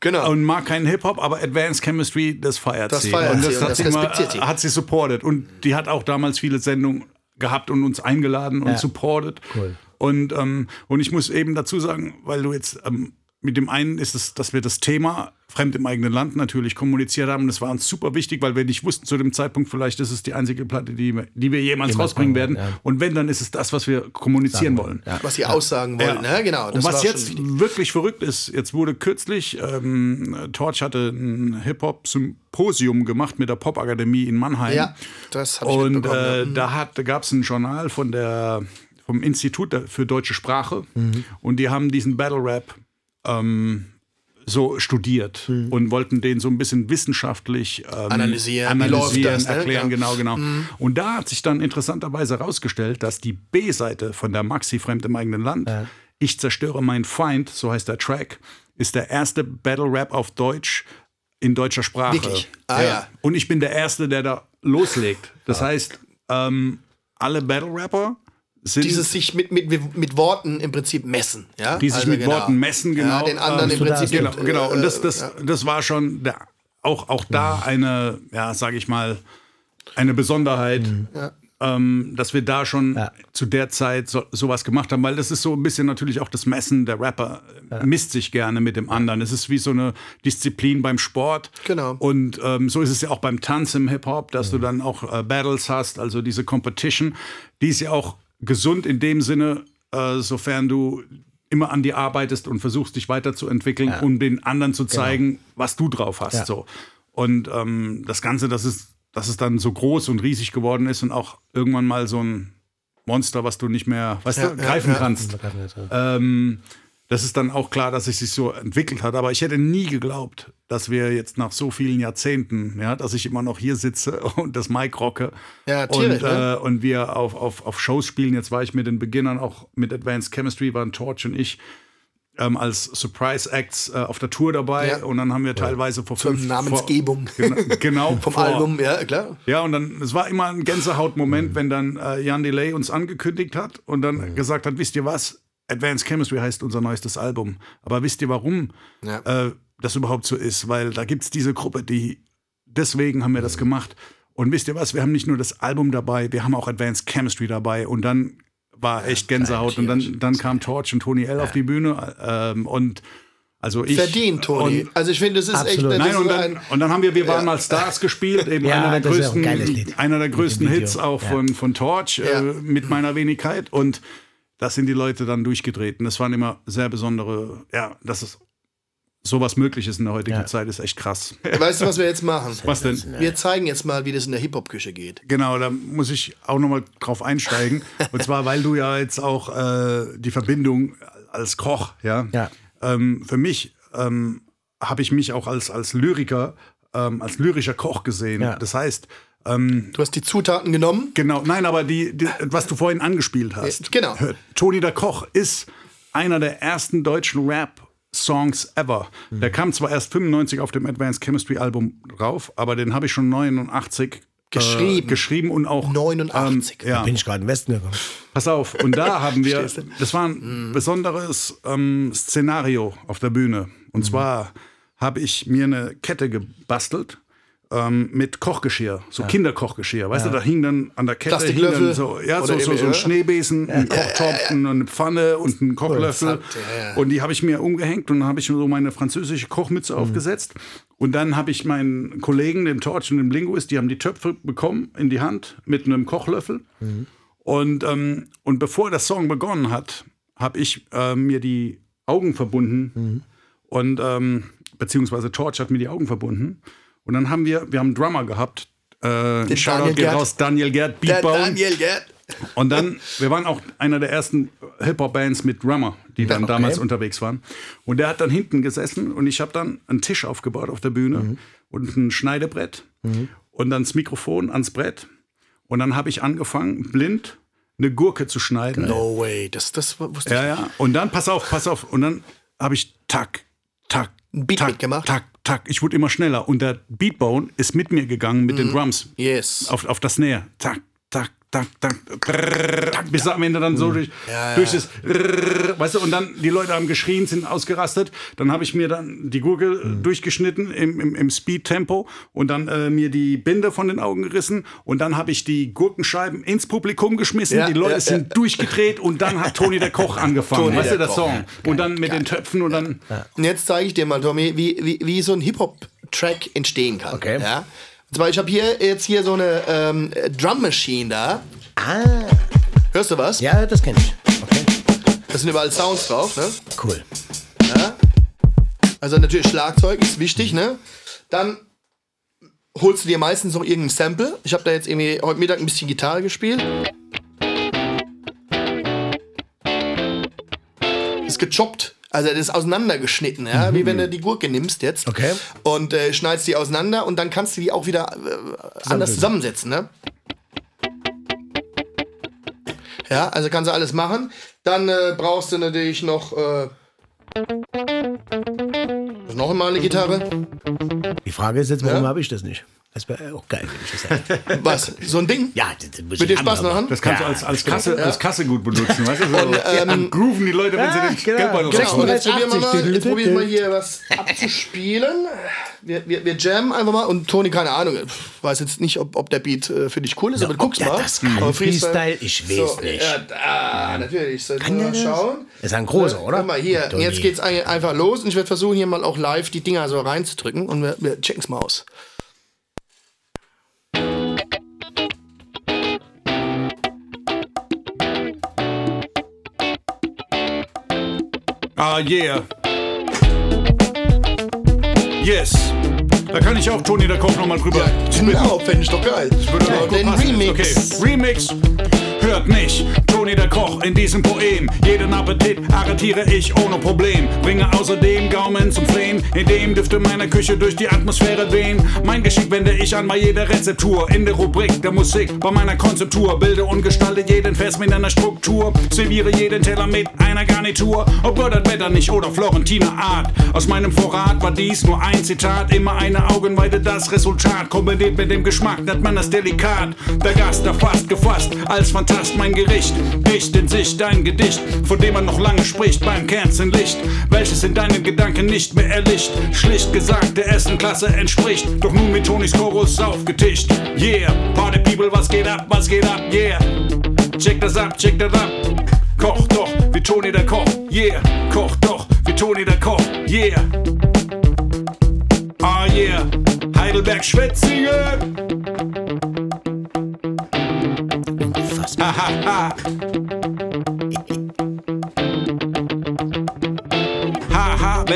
Genau. und mag keinen Hip-Hop, aber Advanced Chemistry, das feiert Das sie. feiert und sie das, und hat, das sie immer, respektiert sie. hat sie supported. Und die hat auch damals viele Sendungen gehabt und uns eingeladen und Ja. supported. Cool. Und, ähm, und ich muss eben dazu sagen, weil du jetzt ähm, mit dem einen ist es, dass wir das Thema fremd im eigenen Land natürlich kommuniziert haben. Das war uns super wichtig, weil wir nicht wussten zu dem Zeitpunkt, vielleicht ist es die einzige Platte, die, wir- die wir jemals rausbringen werden. ja. Und wenn, dann ist es das, was wir kommunizieren wollen. Was sie aussagen wollen, ne? Genau. Und was war jetzt wirklich verrückt ist, jetzt wurde kürzlich, ähm, Torch hatte ein Hip-Hop-Symposium gemacht mit der Popakademie in Mannheim. Ja, das habe ich Und mitbekommen. äh, ja. Mhm. da, hat- da gab es ein Journal von der, vom Institut für deutsche Sprache Mhm. und die haben diesen Battle Rap ähm, so studiert Mhm. und wollten den so ein bisschen wissenschaftlich ähm, Analysieren, analysieren läuft das, ne? erklären, Ja. Mhm. genau, genau. Und da hat sich dann interessanterweise herausgestellt, dass die B-Seite von der Maxi Fremd im eigenen Land, Ich zerstöre meinen Feind, so heißt der Track, ist der erste Battle Rap auf Deutsch in deutscher Sprache. Wirklich? Ah, ja. Und ich bin der Erste, der da loslegt. Das heißt, ähm, alle Battle Rapper sind Dieses sich mit, mit, mit Worten im Prinzip messen. Ja? die sich Also mit genau. Worten messen, genau. Ja, den anderen Ähm, im Prinzip. Genau, genau. Und äh, das, das, das war schon der, auch, auch da eine, ja, sage ich mal, eine Besonderheit, ähm, dass wir da schon Ja. zu der Zeit so, sowas gemacht haben, weil das ist so ein bisschen natürlich auch das Messen. Der Rapper misst sich gerne mit dem anderen. Es ist wie so eine Disziplin beim Sport. Genau. Und ähm, so ist es ja auch beim Tanz im Hip-Hop, dass du dann auch äh, Battles hast, also diese Competition. Die ist ja auch gesund in dem Sinne, äh, sofern du immer an dir arbeitest und versuchst, dich weiterzuentwickeln, um den anderen zu zeigen, was du drauf hast. Ja. So. Und ähm, das Ganze, das ist, dass es dann so groß und riesig geworden ist und auch irgendwann mal so ein Monster, was du nicht mehr, weißt Ja, du, ja, greifen ja. kannst. Ähm, das ist dann auch klar, dass es sich so entwickelt hat. Aber ich hätte nie geglaubt, dass wir jetzt nach so vielen Jahrzehnten, ja, dass ich immer noch hier sitze [laughs] und das Mic rocke. Ja, und, ne? äh, und wir auf, auf, auf Shows spielen. Jetzt war ich mit den Beginnern auch mit Advanced Chemistry, waren Torch und ich ähm, als Surprise Acts äh, auf der Tour dabei. Ja. Und dann haben wir teilweise vor Zur fünf Namensgebung. Vor, genau, [laughs] genau Vom vor, Album, ja, klar. ja, und dann, es war immer ein Gänsehautmoment, wenn dann äh, Jan Delay uns angekündigt hat und dann gesagt hat, wisst ihr was, Advanced Chemistry heißt unser neuestes Album. Aber wisst ihr, warum Ja. äh, das überhaupt so ist? Weil da gibt es diese Gruppe, die deswegen haben wir das gemacht. Und wisst ihr was? Wir haben nicht nur das Album dabei, wir haben auch Advanced Chemistry dabei. Und dann war echt Gänsehaut. Und dann, dann kam Torch und Tony L auf die Bühne. Ähm, und also ich. Verdient, Toni. Und, Also ich finde, das ist Absolut. echt. Das Nein, und dann, ein, und dann haben wir Wir waren mal Stars gespielt, eben [laughs] Ja, einer, der ein größten, einer der größten. Hits auch Ja. von, von Torch Ja. äh, mit meiner Wenigkeit. Und das sind die Leute dann durchgetreten. Das waren immer sehr besondere, ja, dass es sowas möglich ist in der heutigen Ja. Zeit, ist echt krass. weißt du, was wir jetzt machen? Was denn? Wir zeigen jetzt mal, wie das in der Hip-Hop-Küche geht. Genau, da muss ich auch nochmal drauf einsteigen. [laughs] Und zwar, weil du ja jetzt auch äh, die Verbindung als Koch, ja. Ja. Ähm, für mich ähm, habe ich mich auch als, als Lyriker, ähm, als lyrischer Koch gesehen. Ja. Das heißt, ähm, Du hast die Zutaten genommen. genau, nein, aber die, die, was du vorhin angespielt hast. Äh, genau. Hör, Toni der Koch ist einer der ersten deutschen Rap-Songs ever. Der kam zwar erst 95 auf dem Advanced Chemistry Album drauf, aber den habe ich schon 89 Geschrieben. Äh, geschrieben und auch 89. Ähm, ja. Bin ich gerade im Westen gekommen. Pass auf, und da [laughs] haben wir, das war ein besonderes ähm, Szenario auf der Bühne. Und zwar habe ich mir eine Kette gebastelt ähm, mit Kochgeschirr, so Kinderkochgeschirr. Weißt du, da hing dann an der Kette hing dann so, ja, so, so, so ein Schneebesen, ein Kochtopf, und eine Pfanne und ein Kochlöffel. Ja, ja. Und die habe ich mir umgehängt und dann habe ich so meine französische Kochmütze aufgesetzt. Und dann habe ich meinen Kollegen, dem Torch und dem Linguist, die haben die Töpfe bekommen in die Hand mit einem Kochlöffel. Und, ähm, und bevor der Song begonnen hat, habe ich äh, mir die Augen verbunden und ähm, beziehungsweise Torch hat mir die Augen verbunden. Und dann haben wir, wir haben einen Drummer gehabt. Äh, Den Shoutout Daniel geht Gerd. raus, Daniel Gerd, Beatbone. Daniel, gell? Und dann, wir waren auch einer der ersten Hip-Hop-Bands mit Drummer, die dann okay. damals unterwegs waren. Und der hat dann hinten gesessen und ich habe dann einen Tisch aufgebaut auf der Bühne und ein Schneidebrett und dann das Mikrofon ans Brett. Und dann habe ich angefangen, blind eine Gurke zu schneiden. No way. Das, das wusste Ja, ja. Und dann, pass auf, pass auf. Und dann habe ich Tack, Tack, Beat Tack, mitgemacht? Tack, Tack. Ich wurde immer schneller. Und der Beatbone ist mit mir gegangen mit den Drums ich. Yes. auf, auf das Snare. Tack, tack, tack, brrrr, bis am Ende dann so durch, Ja, durch das, weißt du, und dann die Leute haben geschrien, sind ausgerastet. Dann habe ich mir dann die Gurke durchgeschnitten im, im, im Speed-Tempo und dann äh, mir die Binde von den Augen gerissen und dann habe ich die Gurkenscheiben ins Publikum geschmissen. Ja, die Leute ja, sind durchgedreht und dann hat Toni der Koch [laughs] angefangen. Toni weißt du, der der Koch, Song? und dann mit den Töpfen und dann. Und jetzt zeige ich dir mal, Tommy, wie, wie, wie so ein Hip-Hop-Track entstehen kann. Okay. Ja? Zwar, ich habe hier jetzt hier so eine ähm, Drum Machine da. Ah, Hörst du was? ja, das kenne ich. Okay, Da sind überall Sounds drauf. Ne? cool. Also natürlich Schlagzeug ist wichtig. Ne? Dann holst du dir meistens noch irgendein Sample. Ich habe da jetzt irgendwie heute Mittag ein bisschen Gitarre gespielt. Ist gechoppt. Also das ist auseinandergeschnitten, ja? wie wenn du die Gurke nimmst jetzt Okay. und äh, schneidest die auseinander und dann kannst du die auch wieder äh, anders zusammensetzen. Ne? Ja, also kannst du alles machen. Dann äh, brauchst du natürlich noch äh, noch einmal eine Gitarre. Die Frage ist jetzt, warum Ja? habe ich das nicht? Das wäre auch geil, wenn ich das hätte. [laughs] Was? So ein Ding? ja, das, das muss ich dir Spaß machen? Das kannst Ja, du als, als, Kasse, als Kasse gut benutzen, weißt du? So, [laughs] Und, ähm, grooven die Leute, wenn Ja, sie den genau, Geldbeutel genau. rausholen. Jetzt probieren wir mal, jetzt probieren wir mal 36. hier was abzuspielen. Wir, wir, wir jammen einfach mal und Toni, keine Ahnung, ich weiß jetzt nicht, ob, ob der Beat äh, für dich cool ist, aber du guckst der mal. das kann, Aber Freestyle, ich weiß so, nicht. Ja, da, natürlich. So, Kann mal der das? schauen. Ist ein großer, oder? Guck mal hier, jetzt geht's ein- einfach los und ich werde versuchen, hier mal auch live die Dinger so reinzudrücken und wir, wir checken's mal aus. Ah, yeah. Yes. Da kann ich auch Toni der Koch nochmal drüber. Genau, fände ich doch geil. Würde auch gut Den. Remix. Okay, Remix. Hört mich, Der Koch in diesem Poem. Jeden Appetit arretiere ich ohne Problem. Bringe außerdem Gaumen zum Flehen. In dem Düfte meiner Küche durch die Atmosphäre wehen. Mein Geschick wende ich an bei jeder Rezeptur. In der Rubrik der Musik, bei meiner Konzeptur. Bilde und gestalte jeden Vers mit einer Struktur. Serviere jeden Teller mit einer Garnitur. Ob Goddard Wetter nicht oder Florentiner Art. Aus meinem Vorrat war dies nur ein Zitat. Immer eine Augenweide das Resultat. Kombiniert mit dem Geschmack nennt man das delikat. Der Gast erfasst, gefasst als Fantast mein Gericht. Dicht ins sich dein Gedicht, von dem man noch lange spricht beim Kerzenlicht, welches in deinen Gedanken nicht mehr erlicht. Schlicht gesagt, der ersten Klasse entspricht, doch nun mit Tonys Chorus aufgetischt. Yeah, Party People, was geht ab, was geht ab, yeah. Check das ab, check das ab. Koch doch, wie Toni der Koch, yeah. Koch doch, wie Toni der Koch, yeah. Ah yeah, Heidelberg Schwetzingen. Unfassbar.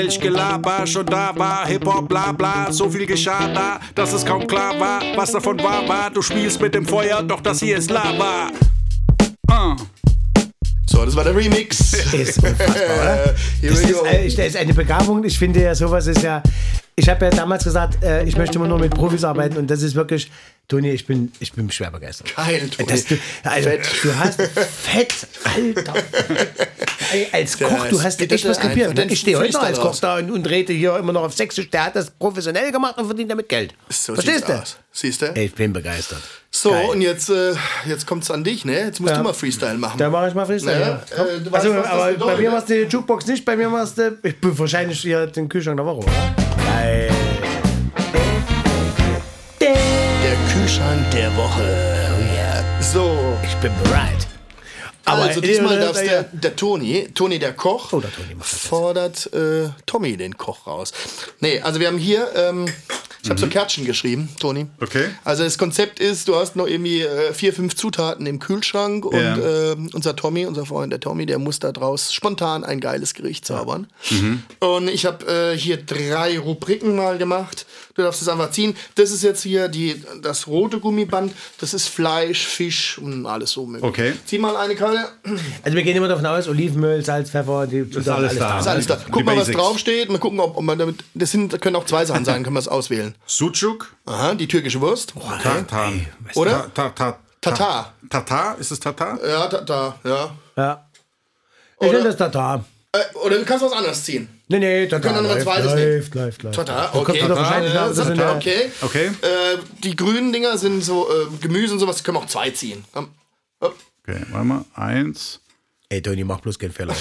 Welch Gelaber schon da war, Hip-Hop, bla bla, so viel geschah da, dass es kaum klar war, was davon wahr war. Du spielst mit dem Feuer, doch das hier ist Lava. Uh. So, das war der Remix. [laughs] Ist unfassbar, oder? [laughs] Das ist, go. äh, das ist eine Begabung. Ich finde ja, sowas ist ja. Ich habe ja damals gesagt, äh, ich möchte immer nur mit Profis arbeiten und das ist wirklich, Toni, ich bin, ich bin schwer begeistert. Geil, Toni. Das, du, also, Fett. du hast Fett, Alter. Als Koch, du hast echt was kapiert. den Ich stehe heute noch als Koch da und, und rede hier immer noch auf Sächsisch. Der hat das professionell gemacht und verdient damit Geld. So Verstehst du? Siehst du? Ich bin begeistert. So, Geil. und jetzt, äh, jetzt kommt es an dich, ne? Jetzt musst du mal Freestyle machen. Da mache ich mal Freestyle. Ja, Ja, Komm. äh, du also, was aber bei mir ne? war es die Jukebox nicht, bei mir war es der. Ich bin wahrscheinlich hier den Kühlschrank der Woche, oder? Geil. Kühlschrank der Woche. So. Ich bin bereit. Aber also diesmal äh, darf äh, der, der Toni, Toni der Koch, Oh, der Toni fordert äh, Tommy den Koch raus. Nee, also wir haben hier, ähm, ich habe so Kärtchen geschrieben, Toni. Okay. Also das Konzept ist, du hast noch irgendwie äh, vier, fünf Zutaten im Kühlschrank und Ja. ähm, unser Tommy, unser Freund der Tommy, der muss da draus spontan ein geiles Gericht zaubern. Mhm. Und ich habe äh, hier drei Rubriken mal gemacht. Du darfst es einfach ziehen. Das ist jetzt hier die, das rote Gummiband. Das ist Fleisch, Fisch und alles so möglich. Okay. Zieh mal eine Karte. Also wir gehen immer davon aus, Olivenöl, Salz, Pfeffer, die das ist alles da. Ist alles da. Die Guck mal, was Basics. draufsteht. Mal gucken, ob, ob man damit. Das sind, können auch zwei Sachen sein, können wir es auswählen. Sucuk, Aha, die türkische Wurst. Tartan. Oder? Ta- ta- Tatar. Tatar, ist es Tatar? Ja, da, da, ja. Ja. Ich nenne das Tatar. Äh, oder du kannst was anderes ziehen. Nee, nee, Tatar. können noch ein läuft, zweites nehmen. läuft, läuft, läuft. Tatar, Da kommt okay. wahrscheinlich Ja, das ja- okay. Okay. Äh, die grünen Dinger sind so äh, Gemüse und sowas, können wir auch zwei ziehen. Komm. Hopp. Okay, warte mal. Eins. Ey, Toni, mach bloß keinen Fehler.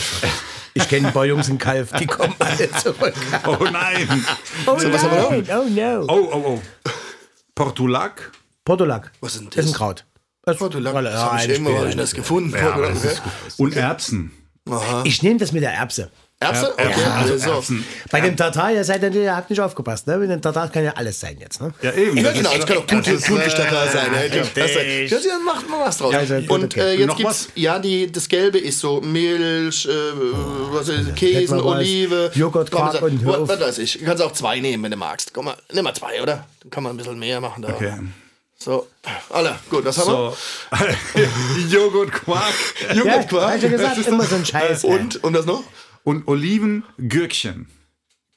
Ich kenne ein paar Jungs in Kalf, die kommen alle zurück. Oh nein. Oh was haben wir nein, oh no. Oh, oh, oh. Portulak. Portulak. Was ist denn Das ist das? ein Kraut. Das Portulak, das habe ich irgendwo hab ich das gefunden. Portulak, okay. Und Erbsen. Ich nehme das mit der Erbse. Erbse? Okay, also also, Erbsen. Bei dem Tatar, ihr seid ja, ihr habt nicht aufgepasst, ne? Mit dem Tatar kann ja alles sein jetzt, ne? Ja, eben. Ja, das genau, das kann auch das Thunfisch-Tatar äh, sein. Ja, richtig. das- Ja, ja, macht mal was draus. Ja, gut, Und okay. äh, jetzt Noch gibt's, was? ja, die, das Gelbe ist so Milch, äh, was ist, Käse. Olive. Joghurt, Quark und hör was, weiß ich. Du kannst auch zwei nehmen, wenn du magst. Komm mal, nimm mal zwei, oder? Dann kann man ein bisschen mehr machen da. Okay. So, alle, gut, was haben So. [laughs] [laughs] Joghurt, Quark Ja, Joghurtquark. hab ich ja gesagt, immer so ein Scheiß. Und, und das noch? Und Oliven, Gürkchen.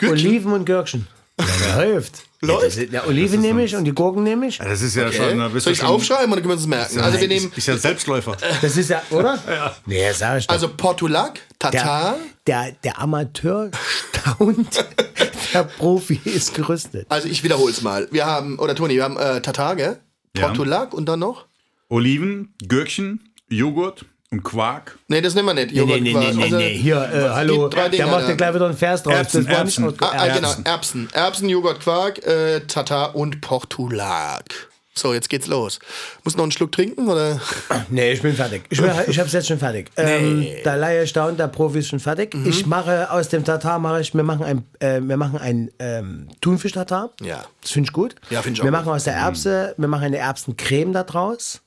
Oliven und Gürkchen. Ja, läuft. Läuft? Ja, ja, Oliven nehme ich und die Gurken nehme ich. Das ist ja Okay. schon. da bist Soll ich schon- aufschreiben oder können wir uns merken? Also wir Nein, nehmen Ist ja Selbstläufer. Das ist ja, oder? [laughs] Ja. Nee, sag ich doch. also Portulak, Tatar. der, der, der Amateur staunt, [laughs] der Profi ist gerüstet. Also ich wiederhole es mal. Wir haben, oder Toni, wir haben äh, Tatar, gell? Ja. Portulak und dann noch? Oliven, Gürkchen, Joghurt und Quark. Nee, das nehmen wir nicht. Nee, nee, nee, Joghurtquark. nee, nee, Also, nee. Hier, äh, hallo, der Dinger macht dir gleich wieder einen Vers drauf. Erbsen, das war nicht Erbsen. ausge- Ah, ah, genau, Erbsen. Erbsen. Erbsen, Joghurt, Quark, äh, Tatar und Portulak. So, jetzt geht's los. Muss noch einen Schluck trinken oder? [clears throat] Nee, ich bin fertig. Ich, bin, ich hab's jetzt schon fertig. [laughs] Ähm, der Laie staunt, der Profi ist schon fertig. Mhm. Ich mache aus dem Tatar, mache ich, wir machen ein, äh, wir machen ein ähm, Thunfisch-Tatar. Ja. Das finde ich gut. Ja, find ich auch Wir gut. machen aus der Erbse, wir machen eine Erbsencreme da draus.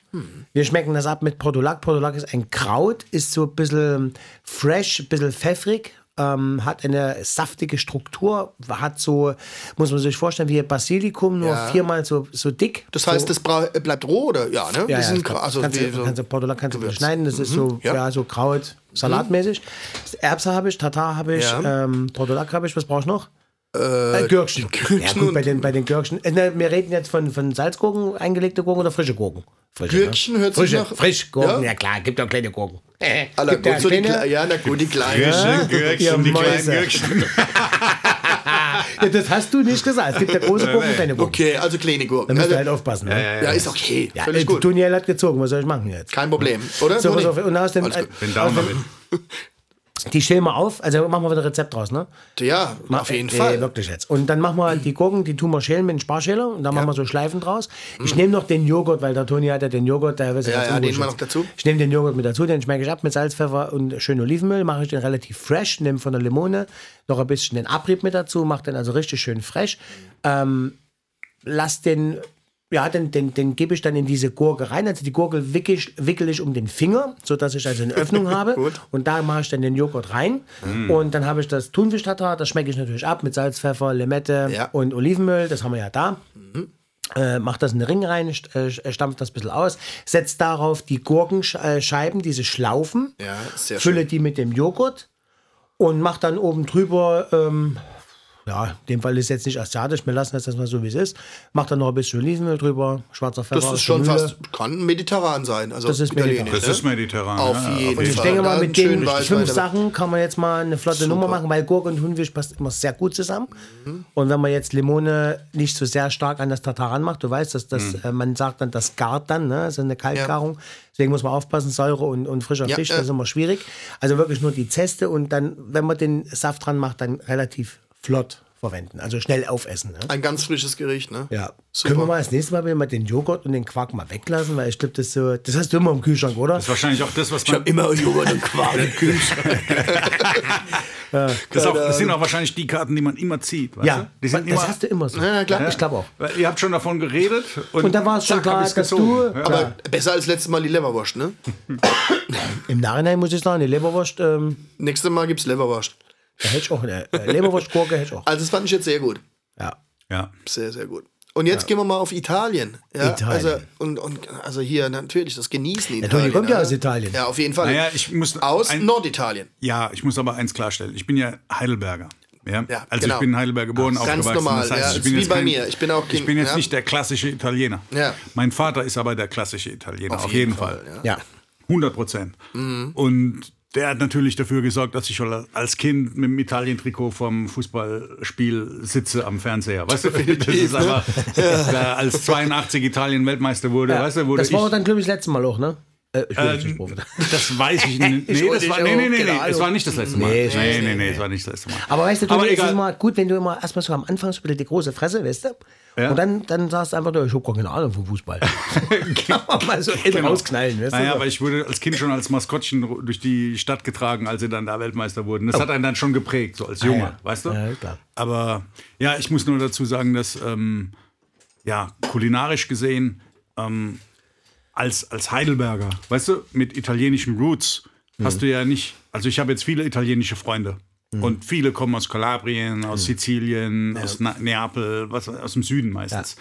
Wir schmecken das ab mit Portulak. Portulak ist ein Kraut, ist so ein bisschen fresh, ein bisschen pfeffrig, ähm, hat eine saftige Struktur, hat so, muss man sich vorstellen, wie Basilikum, nur Ja. viermal so, so dick. Das so, heißt, das bra- äh, bleibt roh oder? Ja, ne? ja, das ja, sind, das also kannst, du, so kannst du Portulak kannst du schneiden, das ist so, ja. ja. so Kraut, salatmäßig. Erbse habe ich, Tatar habe ich, Ja. ähm, Portulak habe ich, was brauchst du noch? Äh, Gürkchen. Gürkchen ja, gut, bei den, bei den Gürkchen. Äh, ne, wir reden jetzt von, von Salzgurken, eingelegte Gurken oder frische Gurken? Frische, Gürkchen hört sich Frische, nach- frisch Gurken, Ja? ja? klar, gibt auch kleine Gurken. Äh, [laughs] Aller gibt ja gut, so kleine- Kle- ja, na gut, die kleinen. Gürkchen, ihr Gürkchen, die kleinen. Gürkchen. [laughs] ja, das hast du nicht gesagt. Es gibt ja große Gurken und kleine Gurken. Okay, also kleine Da Gurken. müsst ihr Also, halt aufpassen. ne? ja, ist okay. Ja, Völlig äh, gut. Tuniel hat gezogen, was soll ich machen jetzt? Kein Problem, oder? So, pass auf, und aus dem, Alles gut. Bin down damit. Die stellen wir auf, also machen wir wieder Rezept draus, ne? Ja, auf jeden äh, Fall. wirklich jetzt. Und dann machen wir die Gurken, die tun wir schälen mit einem Sparschäler und dann machen wir so Schleifen draus. Ich nehme noch den Joghurt, weil der Toni hat ja den Joghurt, der weiß Ja, ja, den mal ist. noch dazu. Ich nehme den Joghurt mit dazu, den schmecke ich ab mit Salz, Pfeffer und schön Olivenöl, mache ich den relativ fresh, nehme von der Limone noch ein bisschen den Abrieb mit dazu, mache den also richtig schön fresh. Ähm, lass den, ja, den, den, den gebe ich dann in diese Gurke rein. Also die Gurke wickel ich, wickel ich um den Finger, sodass ich also eine Öffnung [laughs] habe. Und da mache ich dann den Joghurt rein. Und dann habe ich das Thunfisch-Tatar, das schmecke ich natürlich ab mit Salz, Pfeffer, Limette Ja. und Olivenöl. Das haben wir ja da. Äh, mach das in den Ring rein, st äh, stampft das ein bisschen aus, setzt darauf die Gurkenscheiben, diese Schlaufen, Ja, sehr fülle schön. die mit dem Joghurt und mach dann oben drüber, ähm, ja, in dem Fall ist jetzt nicht asiatisch, wir lassen das jetzt mal so, wie es ist. Mach dann noch ein bisschen Olivenöl drüber, schwarzer Pfeffer. Das ist schon Mühle. fast, kann mediterran sein. Also Das ist mediterran. Das ne? ist mediterran. Auf ja, jeden Und ich Fall. denke mal, mit den fünf. Sachen kann man jetzt mal eine flotte Nummer machen, weil Gurke und Thunfisch passt immer sehr gut zusammen. Mhm. Und wenn man jetzt Limone nicht so sehr stark an das Tatar ranmacht, du weißt, dass das, Mhm. äh, man sagt dann, das gart dann, ne? das ist eine Kaltgarung. Deswegen muss man aufpassen, Säure und, und frischer Ja, Fisch, ja. das ist immer schwierig. Also wirklich nur die Zeste und dann, wenn man den Saft dran macht, dann relativ flott verwenden. Also schnell aufessen. Ne? Ein ganz frisches Gericht, ne? Ja. Super. Können wir mal das nächste Mal wieder mal den Joghurt und den Quark mal weglassen, weil ich glaube, das so, das hast du immer im Kühlschrank, oder? Das ist wahrscheinlich auch das, was Ich man. habe immer Joghurt und Quark im Kühlschrank. [laughs] Das, ist auch, das sind auch wahrscheinlich die Karten, die man immer zieht. Weißt ja, du? die sind das immer, hast du immer so. Ja, klar. Ich glaube auch. Weil Ihr habt schon davon geredet. Und, Und da war es schon klar, dass gezogen. du- Ja. Aber besser als letztes Mal die Leberwurst, ne? Im Nachhinein muss ich sagen, die Leberwurst, ähm, Nächstes Mal gibt's Leberwurst. Da hätte ich auch eine äh, Leberwurstgurke hätte ich auch. Also das fand ich jetzt sehr gut. Ja. Ja. Sehr, sehr gut. Und jetzt gehen wir mal auf Italien. Ja, Italien. Also, und, und, also hier natürlich das Genießen Toni Italien. kommt ja aus Italien. Ja, auf jeden Fall. Naja, ich muss aus ein- Norditalien. ja, ich muss aber eins klarstellen. Ich bin ja Heidelberger. Ja, Ja, also genau. ich bin in Heidelberg geboren, Ganz aufgewachsen. normal, das heißt, ja, ich ist bin wie jetzt bei kein, mir. Ich bin auch ich Kind- bin jetzt ja. nicht der klassische Italiener. Ja. Mein Vater ist aber der klassische Italiener, auf, jeden, Fall. Ja. 100 Prozent. Mhm. Und der hat natürlich dafür gesorgt, dass ich schon als Kind mit dem Italien-Trikot vom Fußballspiel sitze am Fernseher. Weißt du, [laughs] das ist aber, da als 82 Italien Weltmeister wurde, weißt du, wurde das war ich, dann, glaube ich, das letzte Mal auch, ne? Äh, ich will äh, nicht gesprochen. das weiß ich [laughs] nicht. Nee, das war, nee, nee, nee, nee, es war nicht das letzte Mal. Nee, Nee, nee, nee, nee, es war nicht das letzte Mal. Aber weißt du, es ist immer gut, wenn du immer erstmal so am Anfang bisschen die große Fresse, weißt du? Ja. Und dann, dann sagst du einfach, ich hab gar keine Ahnung vom Fußball. [laughs] Kann man mal so innen rausknallen, weißt Naja, du? aber ich wurde als Kind schon als Maskottchen durch die Stadt getragen, als sie dann da Weltmeister wurden. Das hat einen dann schon geprägt, so als Junge, ja. weißt du? Ja, klar. Aber ja, ich muss nur dazu sagen, dass ähm, ja, kulinarisch gesehen, ähm, als, als Heidelberger, weißt du, mit italienischen Roots Mhm. hast du ja nicht, also ich habe jetzt viele italienische Freunde. Und viele kommen aus Kalabrien, aus Sizilien, aus Na Neapel, was, aus dem Süden meistens.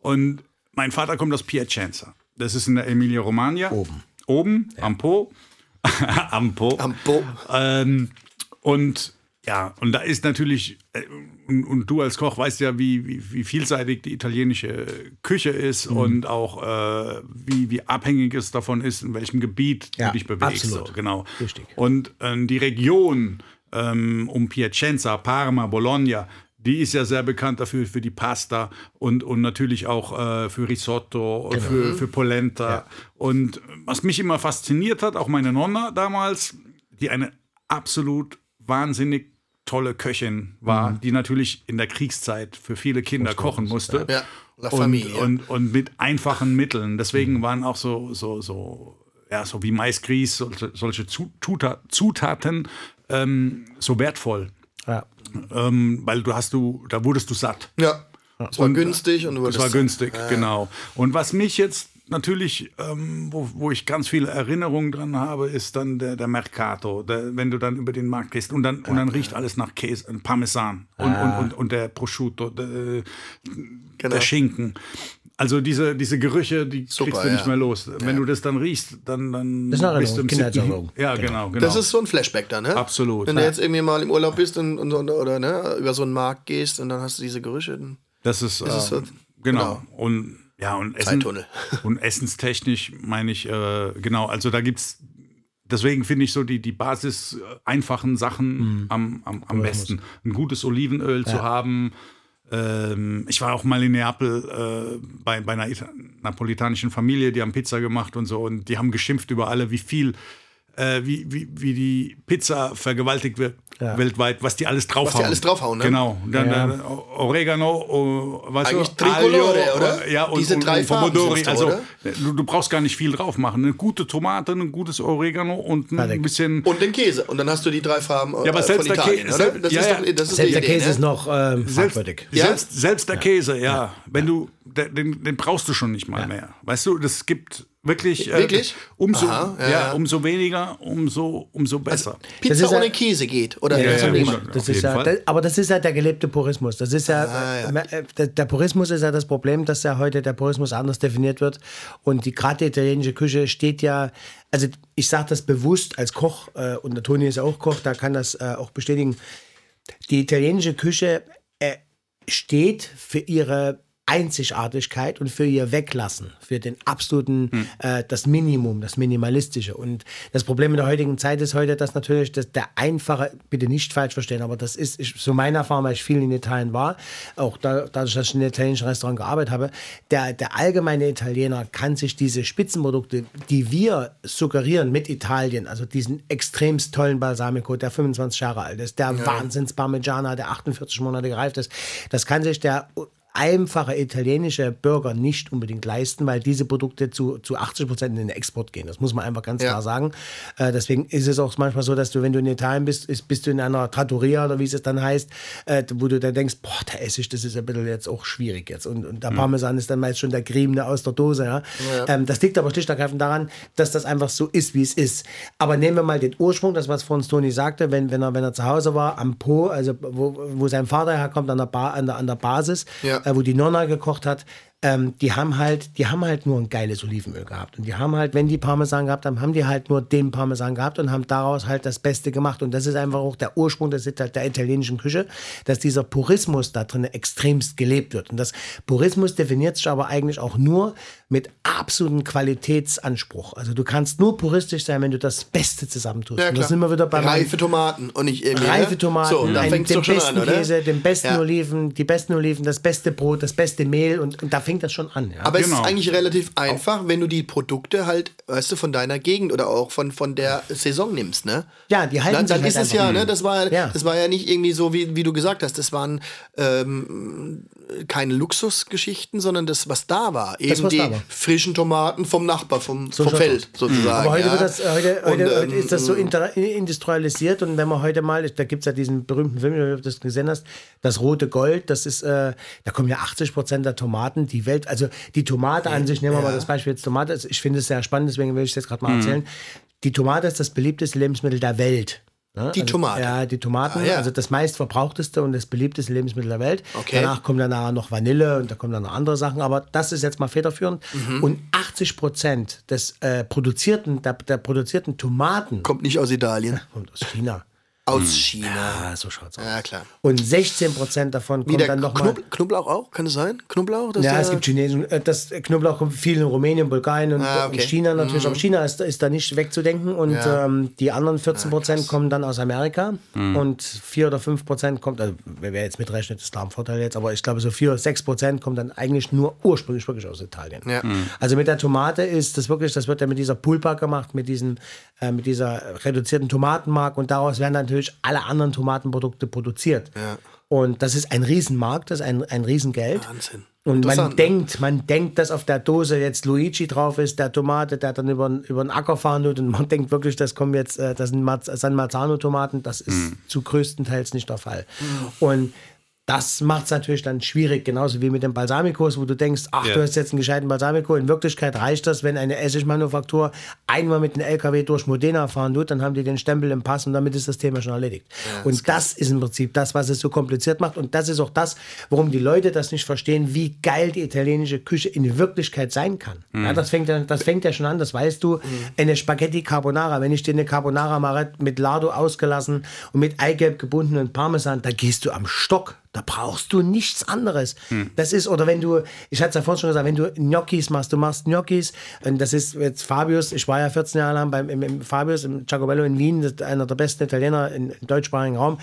Und mein Vater kommt aus Piacenza. Das ist in der Emilia-Romagna. Oben. Oben, am Po. [laughs] am Po. Am Po. Ähm, und ja, und da ist natürlich, äh, und, und du als Koch weißt ja, wie, wie, wie vielseitig die italienische Küche ist Mhm. und auch äh, wie, wie abhängig es davon ist, in welchem Gebiet Ja, du dich bewegst. absolut. So, genau. Richtig. Und ähm, die Region ähm, um Piacenza, Parma, Bologna, die ist ja sehr bekannt dafür für die Pasta und, und natürlich auch äh, für Risotto und für, für Polenta. Und was mich immer fasziniert hat, auch meine Nonna damals, die eine absolut wahnsinnig tolle Köchin war, die natürlich in der Kriegszeit für viele Kinder kochen musste. Ja, La Und, Familie. und, und mit einfachen Mitteln. Deswegen waren auch so, so, so, ja, so wie Maisgrieß, solche, solche Zutaten ähm, so wertvoll. ja. Ähm, weil du hast du, da wurdest du satt. Ja. Es war günstig und du wurdest war günstig, genau. Und was mich jetzt natürlich, ähm, wo, wo ich ganz viele Erinnerungen dran habe, ist dann der, der Mercato. Der, wenn du dann über den Markt gehst und dann, und dann riecht alles nach Käse, äh, Parmesan und, und, und, und der Prosciutto, der, Genau. der Schinken. Also diese, diese Gerüche, die Super, kriegst du nicht ja. mehr los. Wenn du das dann riechst, dann, dann Das ist eine bist du im Kindheitserinnerung. Ja, genau, genau. Das ist so ein Flashback dann, ne? Absolut. Wenn du Ja. jetzt irgendwie mal im Urlaub bist und, und, und oder ne, über so einen Markt gehst und dann hast du diese Gerüche. Dann Das ist, Das ist äh, so- genau. Und ja, und Essen, [laughs] und essenstechnisch meine ich, äh, genau, also da gibt es deswegen finde ich so die, die basis äh, einfachen Sachen am, am, am besten. Ein gutes Olivenöl zu haben. Ähm, ich war auch mal in Neapel äh, bei, bei einer Ita- napolitanischen Familie, die haben Pizza gemacht und so und die haben geschimpft über alle, wie viel, äh, wie, wie, wie die Pizza vergewaltigt wird weltweit, was die alles draufhauen. alles draufhauen, ne? Genau. Dann Ja. äh, Oregano, oh, weißt Eigentlich du, Tricolore, Aglio, oder? äh, Ja, und, Diese und, drei und Farben Pomodori. Also du, du brauchst gar nicht viel drauf machen. Eine gute Tomate, ein gutes Oregano und ein Fertig. bisschen. Und den Käse. Und dann hast du die drei Farben äh, Ja, aber von selbst der Italien, Käse- ja, ist ja. doch, das ist Selbst die der Idee, Käse ne? ist noch ähm, Selbst, fragwürdig. Ja? selbst, selbst der Käse, ja. Wenn du, den, den brauchst du schon nicht mal mehr. Weißt du, das gibt wirklich. äh, Wirklich? umso, Aha, ja, ja, ja. umso weniger, umso, umso besser. Pizza Das ist ja- ohne Käse geht. Oder Ja, ja, ja, das ist ja, das, aber das ist ja der gelebte Purismus. Das ist ja, Ah, ja. äh, der, der Purismus ist ja das Problem, dass ja heute der Purismus anders definiert wird. Und die gerade die italienische Küche steht ja, also ich sage das bewusst als Koch, äh, und der Toni ist ja auch Koch, da kann das äh, auch bestätigen. Die italienische Küche äh, steht für ihre Einzigartigkeit und für ihr Weglassen, für den absoluten, äh, das Minimum, das Minimalistische. Und das Problem in der heutigen Zeit ist heute, dass natürlich das, der einfache, bitte nicht falsch verstehen, aber das ist ich, so meine Erfahrung, weil ich viel in Italien war, auch da, dadurch, dass ich in einem italienischen Restaurant gearbeitet habe, der, der allgemeine Italiener kann sich diese Spitzenprodukte, die wir suggerieren mit Italien, also diesen extremst tollen Balsamico, der 25 Jahre alt ist, der Wahnsinns Parmigiana, der 48 Monate gereift ist, das kann sich der einfache italienische Bürger nicht unbedingt leisten, weil diese Produkte zu, zu 80 Prozent in den Export gehen. Das muss man einfach ganz Ja. klar sagen. Äh, deswegen ist es auch manchmal so, dass du, wenn du in Italien bist, ist, bist du in einer Trattoria oder wie es dann heißt, äh, wo du dann denkst, boah, der Essig, das ist ein bisschen jetzt auch schwierig jetzt. Und, und der Parmesan ist dann meist schon der Griebene aus der Dose. Ja? Ähm, das liegt aber schlicht und ergreifend daran, dass das einfach so ist, wie es ist. Aber nehmen wir mal den Ursprung, das was vorhin Toni sagte, wenn, wenn, er, wenn er zu Hause war, am Po, also wo, wo sein Vater herkommt, an der, ba an der, an der Basis, Ja. Äh, wo die Nonna gekocht hat, ähm, die haben halt, die haben halt nur ein geiles Olivenöl gehabt. Und die haben halt, wenn die Parmesan gehabt haben, haben die halt nur den Parmesan gehabt und haben daraus halt das Beste gemacht. Und das ist einfach auch der Ursprung des, der italienischen Küche, dass dieser Purismus da drin extremst gelebt wird. Und das Purismus definiert sich aber eigentlich auch nur mit absolutem Qualitätsanspruch. Also du kannst nur puristisch sein, wenn du das Beste zusammentust. Ja, und da klar. sind wir wieder bei Reife Tomaten und nicht irgendwie. Reife ne? Tomaten, So, da einen- fängt es den besten an? Käse, den besten Ja. Oliven, die besten Oliven, das beste Brot, das beste Mehl und, und da fängt das schon an. Ja? Aber es Genau. ist eigentlich relativ einfach, wenn du die Produkte halt, weißt du, von deiner Gegend oder auch von, von der Saison nimmst, ne? Ja, die halten dann, sich dann halt ist es ja, ne? Das war, Ja. das war ja nicht irgendwie so, wie, wie du gesagt hast. Das waren ähm, keine Luxusgeschichten, sondern das, was da war. Eben was die war. frischen Tomaten vom Nachbar, vom, vom schaut's Feld sozusagen. Aber heute, ja. wird das, heute, heute, Und, heute ähm, ist das so inter- industrialisiert und wenn man heute mal, da gibt es ja diesen berühmten Film, wenn du das gesehen hast, das rote Gold, das ist, äh, da kommen ja 80 Prozent der Tomaten, die Welt, also die Tomate an sich, nehmen wir mal das Beispiel jetzt Tomate, ist- ich finde es sehr spannend, deswegen will ich es jetzt gerade mal Mhm. erzählen. Die Tomate ist das beliebteste Lebensmittel der Welt. Ne? Die also, Tomate? Ja, die Tomaten, Ah, ja. also das meistverbrauchteste und das beliebteste Lebensmittel der Welt. Okay. Danach kommt dann nachher noch Vanille und da kommen dann noch andere Sachen, aber das ist jetzt mal federführend. Mhm. Und 80 Prozent des äh, produzierten, der, der produzierten Tomaten Kommt nicht aus Italien, [laughs] kommt aus China. Aus China. Ja, so schaut's aus. Ja, klar. Und 16 Prozent davon Wie kommt der dann nochmal. Knob Knoblauch auch? Kann es sein? Knoblauch? Ja, es gibt Chinesen. äh, Das Knoblauch kommt viel in Rumänien, Bulgarien und, Ah, und okay. China natürlich. Aber China ist, ist da nicht wegzudenken. Und Ja. ähm, die anderen 14 Prozent kommen dann aus Amerika. Und 4 oder 5 Prozent kommt, also wer jetzt mitrechnet, ist da ein Vorteil jetzt. Aber ich glaube, so 4 oder 6 Prozent kommt dann eigentlich nur ursprünglich wirklich aus Italien. Ja. Also mit der Tomate ist das wirklich, das wird ja mit dieser Pulpa gemacht, mit, diesem, äh, mit dieser reduzierten Tomatenmark. Und daraus werden natürlich alle anderen Tomatenprodukte produziert. Ja. Und das ist ein Riesenmarkt, das ist ein, ein Riesengeld. Wahnsinn. Und man ne? denkt, man denkt, dass auf der Dose jetzt Luigi drauf ist, der Tomate, der dann über, über den Acker fahren tut. Und man [laughs] denkt wirklich, das kommen jetzt, äh, das sind San Marzano-Tomaten. Das ist zu größtenteils nicht der Fall. Und das macht es natürlich dann schwierig, genauso wie mit den Balsamicos, wo du denkst, ach, Ja. du hast jetzt einen gescheiten Balsamico. In Wirklichkeit reicht das, wenn eine Essigmanufaktur einmal mit einem LKW durch Modena fahren tut, dann haben die den Stempel im Pass und damit ist das Thema schon erledigt. und das ist im Prinzip das, was es so kompliziert macht. Und das ist auch das, warum die Leute das nicht verstehen, wie geil die italienische Küche in Wirklichkeit sein kann. Ja, das, fängt ja, das fängt ja schon an, das weißt du. Eine Spaghetti Carbonara, wenn ich dir eine Carbonara mache mit Lardo ausgelassen und mit Eigelb gebundenen Parmesan, da gehst du am Stock. Da brauchst du nichts anderes. Hm. Das ist, oder wenn du, ich hatte es ja vorhin schon gesagt, wenn du Gnocchis machst, du machst Gnocchis, und das ist jetzt Fabius, ich war ja 14 Jahre lang beim, im, im Fabius, im Giacobello in Wien, einer der besten Italiener im deutschsprachigen Raum.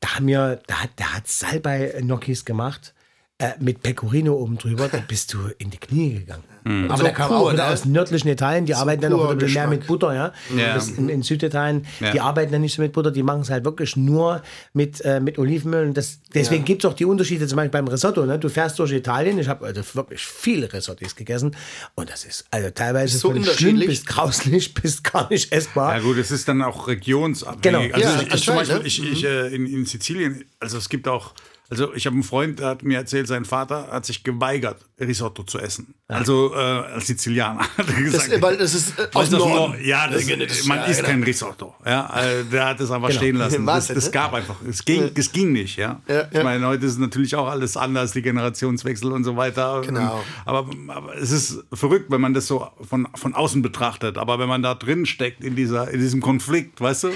Da haben wir, da hat, der hat Salbei-Gnocchis gemacht. Äh, Mit Pecorino oben drüber, da bist du in die Knie gegangen. Aber So der kam pur, auch ne? aus nördlichen Italien, die arbeiten dann noch ein bisschen mehr mit Butter, ja. Ja. In, in Süditalien, Ja. die arbeiten dann nicht so mit Butter, die machen es halt wirklich nur mit, äh, mit Olivenöl. Und das, deswegen gibt es auch die Unterschiede, zum Beispiel beim Risotto. Ne? Du fährst durch Italien, ich habe also wirklich viele Risottis gegessen und das ist also teilweise so von schlimm unterschiedlich. bis grauslich [laughs] bis gar nicht essbar. Ja gut, es ist dann auch regionsabhängig. Genau. Also Ja, ich, ich zum Beispiel, ne? ich, ich, äh, in, in Sizilien, also es gibt auch, also ich habe einen Freund, der hat mir erzählt, sein Vater hat sich geweigert, Risotto zu essen. Also äh, als Sizilianer [laughs] hat er Das, gesagt. weil das ist äh, aus das Norden. Nord- ja, das, Das- man ja, isst genau. kein Risotto. Ja, äh, der hat es einfach stehen lassen. [laughs] Das, das gab einfach, es ging, es ging nicht. Ja? Ja, Ich ja. meine, heute ist natürlich auch alles anders, die Generationswechsel und so weiter. Genau. Aber, aber es ist verrückt, wenn man das so von, von außen betrachtet. Aber wenn man da drin steckt in, dieser, in diesem Konflikt, weißt du,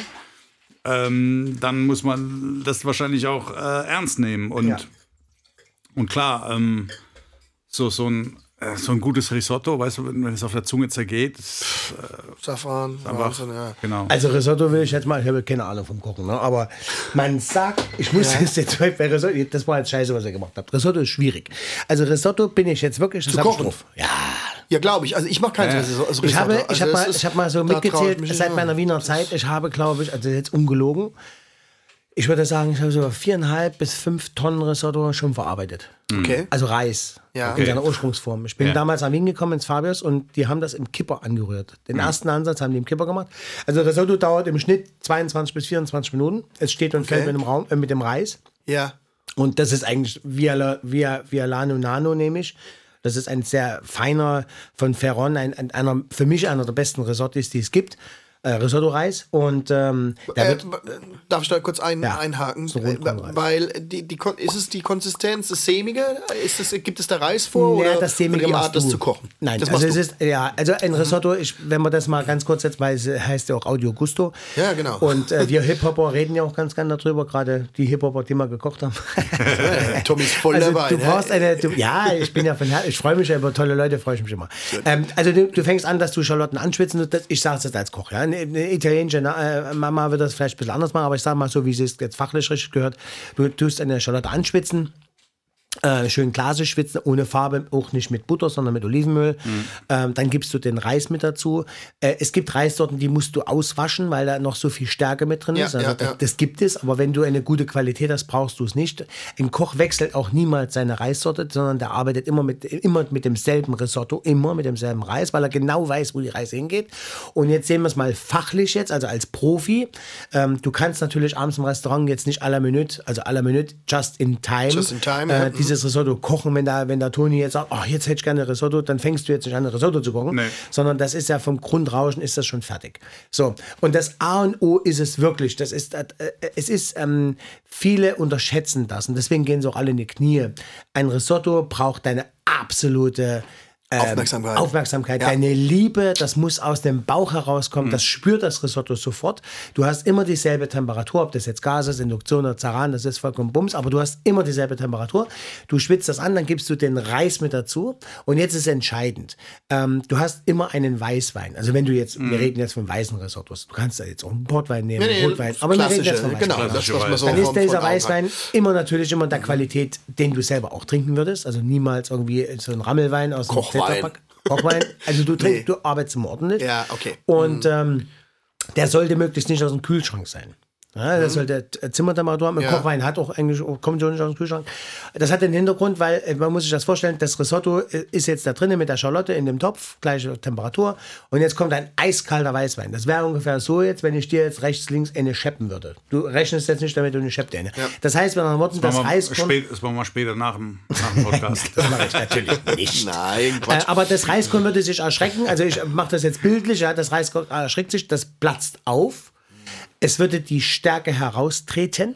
ähm, dann muss man das wahrscheinlich auch äh, ernst nehmen. Und, Ja. und klar, ähm, so, so, ein, so ein gutes Risotto, weißt du, wenn, es auf der Zunge zergeht, ist Safran, einfach, Wahnsinn, ja. genau. Also Risotto will ich jetzt mal, ich habe keine Ahnung vom Kochen, ne? aber man sagt, ich muss [laughs] das jetzt bei Risotto, das war jetzt scheiße, was ihr gemacht habt. Risotto ist schwierig. Also Risotto bin ich jetzt wirklich, Zu hab kochen? drauf. Ja, Ja, glaube ich. Also ich mache keins Ja. Risotto. Also Ich habe, Risotto. ich Also habe mal, ich habe mal so mitgezählt, seit meiner Wiener Zeit, ich habe, glaube ich, also jetzt ungelogen, ich würde sagen, ich habe so viereinhalb bis fünf Tonnen Risotto schon verarbeitet. Okay. Also Reis Ja. in seiner Ursprungsform. Ich bin Ja. damals nach Wien gekommen ins Fabius und die haben das im Kipper angerührt. Den ersten Ansatz haben die im Kipper gemacht. Also Risotto dauert im Schnitt 22 bis 24 Minuten. Es steht und fällt Okay. mit dem, Raum, äh, mit dem Reis. Ja. Und das ist eigentlich Via, Via, Vialano Nano, nehme ich. Das ist ein sehr feiner von Ferron, ein, ein, einer, für mich einer der besten Risottis, die es gibt. Äh, Risotto-Reis. Und ähm, da Äh, wird, darf ich da kurz ein, Ja, einhaken? so Rotkohlreis. Weil die, die, ist es die Konsistenz, das sämige? Ist es, gibt es da Reis vor? Ja, oder das Sämige oder die Art, das zu kochen? Nein, das also es ist, ja, also ein Risotto, ich, wenn man das mal ganz kurz jetzt weiß, heißt ja auch Audio Gusto. Ja, genau. Und äh, wir [laughs] Hip-Hopper reden ja auch ganz gerne darüber, gerade die Hip-Hopper, die mal gekocht haben. [laughs] Tommy ist voll also dabei. du ne? brauchst eine, du, ja, ich bin ja von ich freue mich ja über tolle Leute, freue ich mich immer. Ähm, also du, du fängst an, dass du Schalotten anschwitzen, das, ich sage es jetzt als Koch, ja. Eine, italienische äh, Mama wird das vielleicht ein bisschen anders machen, aber ich sage mal so, wie sie es jetzt fachlich richtig gehört, du tust eine Schalotte anschwitzen, äh, schön glasig schwitzen, ohne Farbe, auch nicht mit Butter, sondern mit Olivenöl. Ähm, dann gibst du den Reis mit dazu. Äh, es gibt Reissorten, die musst du auswaschen, weil da noch so viel Stärke mit drin Ja, ist. Also ja, das, ja. das gibt es, aber wenn du eine gute Qualität hast, brauchst du es nicht. Ein Koch wechselt auch niemals seine Reissorte, sondern der arbeitet immer mit, immer mit demselben Risotto, immer mit demselben Reis, weil er genau weiß, wo die Reise hingeht. Und jetzt sehen wir es mal fachlich jetzt, also als Profi. Ähm, du kannst natürlich abends im Restaurant jetzt nicht à la minute, also à la minute, just in time, Just in time, äh. Dieses Risotto kochen. Wenn da, wenn der Toni jetzt sagt, oh, jetzt hätte ich gerne Risotto, dann fängst du jetzt nicht an, Risotto zu kochen, Nee. sondern das ist ja vom Grundrauschen ist das schon fertig. So, und das A und O ist es wirklich. Das ist, äh, es ist, ähm, viele unterschätzen das und deswegen gehen sie auch alle in die Knie. Ein Risotto braucht deine absolute ähm, Aufmerksamkeit. Aufmerksamkeit, Ja. deine Liebe, das muss aus dem Bauch herauskommen, das spürt das Risotto sofort. Du hast immer dieselbe Temperatur, ob das jetzt Gas ist, Induktion oder Zaran, das ist vollkommen Bums, aber du hast immer dieselbe Temperatur. Du schwitzt das an, dann gibst du den Reis mit dazu und jetzt ist entscheidend. Ähm, du hast immer einen Weißwein. Also wenn du jetzt, wir reden jetzt von weißen Risottos, du kannst da jetzt auch einen Portwein nehmen, Nee, nee, Rotwein, aber wir reden jetzt von Weißwein. genau, das, was man so Dann ist dieser Weißwein immer natürlich immer der Qualität, den du selber auch trinken würdest. Also niemals irgendwie so ein Rammelwein aus dem Kochwein. Tetrapack. Kochwein. Also du [laughs] trinkst, du arbeitest immer ordentlich. Ja, okay. Und ähm, der sollte möglichst nicht aus dem Kühlschrank sein. Ja, das sollte äh, Zimmertemperatur haben. Ein Mhm. Ja. Kochwein hat auch eigentlich, kommt schon nicht aus dem Kühlschrank. Das hat den Hintergrund, weil äh, man muss sich das vorstellen, das Risotto äh, ist jetzt da drinnen mit der Schalotte in dem Topf, gleiche Temperatur. Und jetzt kommt ein eiskalter Weißwein. Das wäre ungefähr so jetzt, wenn ich dir jetzt rechts, links eine scheppen würde. Du rechnest jetzt nicht damit, du eine scheppst eine. Das heißt, mit anderen Worten, das wir Reis kommt... spät, das machen wir später nach dem, nach dem Podcast. [laughs] Das mache ich natürlich nicht. Nein, Äh, Quatsch. aber das Reiskorn würde sich erschrecken. Also ich mache das jetzt bildlich. Ja, das Reiskorn erschreckt sich, das platzt auf. Es würde die Stärke heraustreten.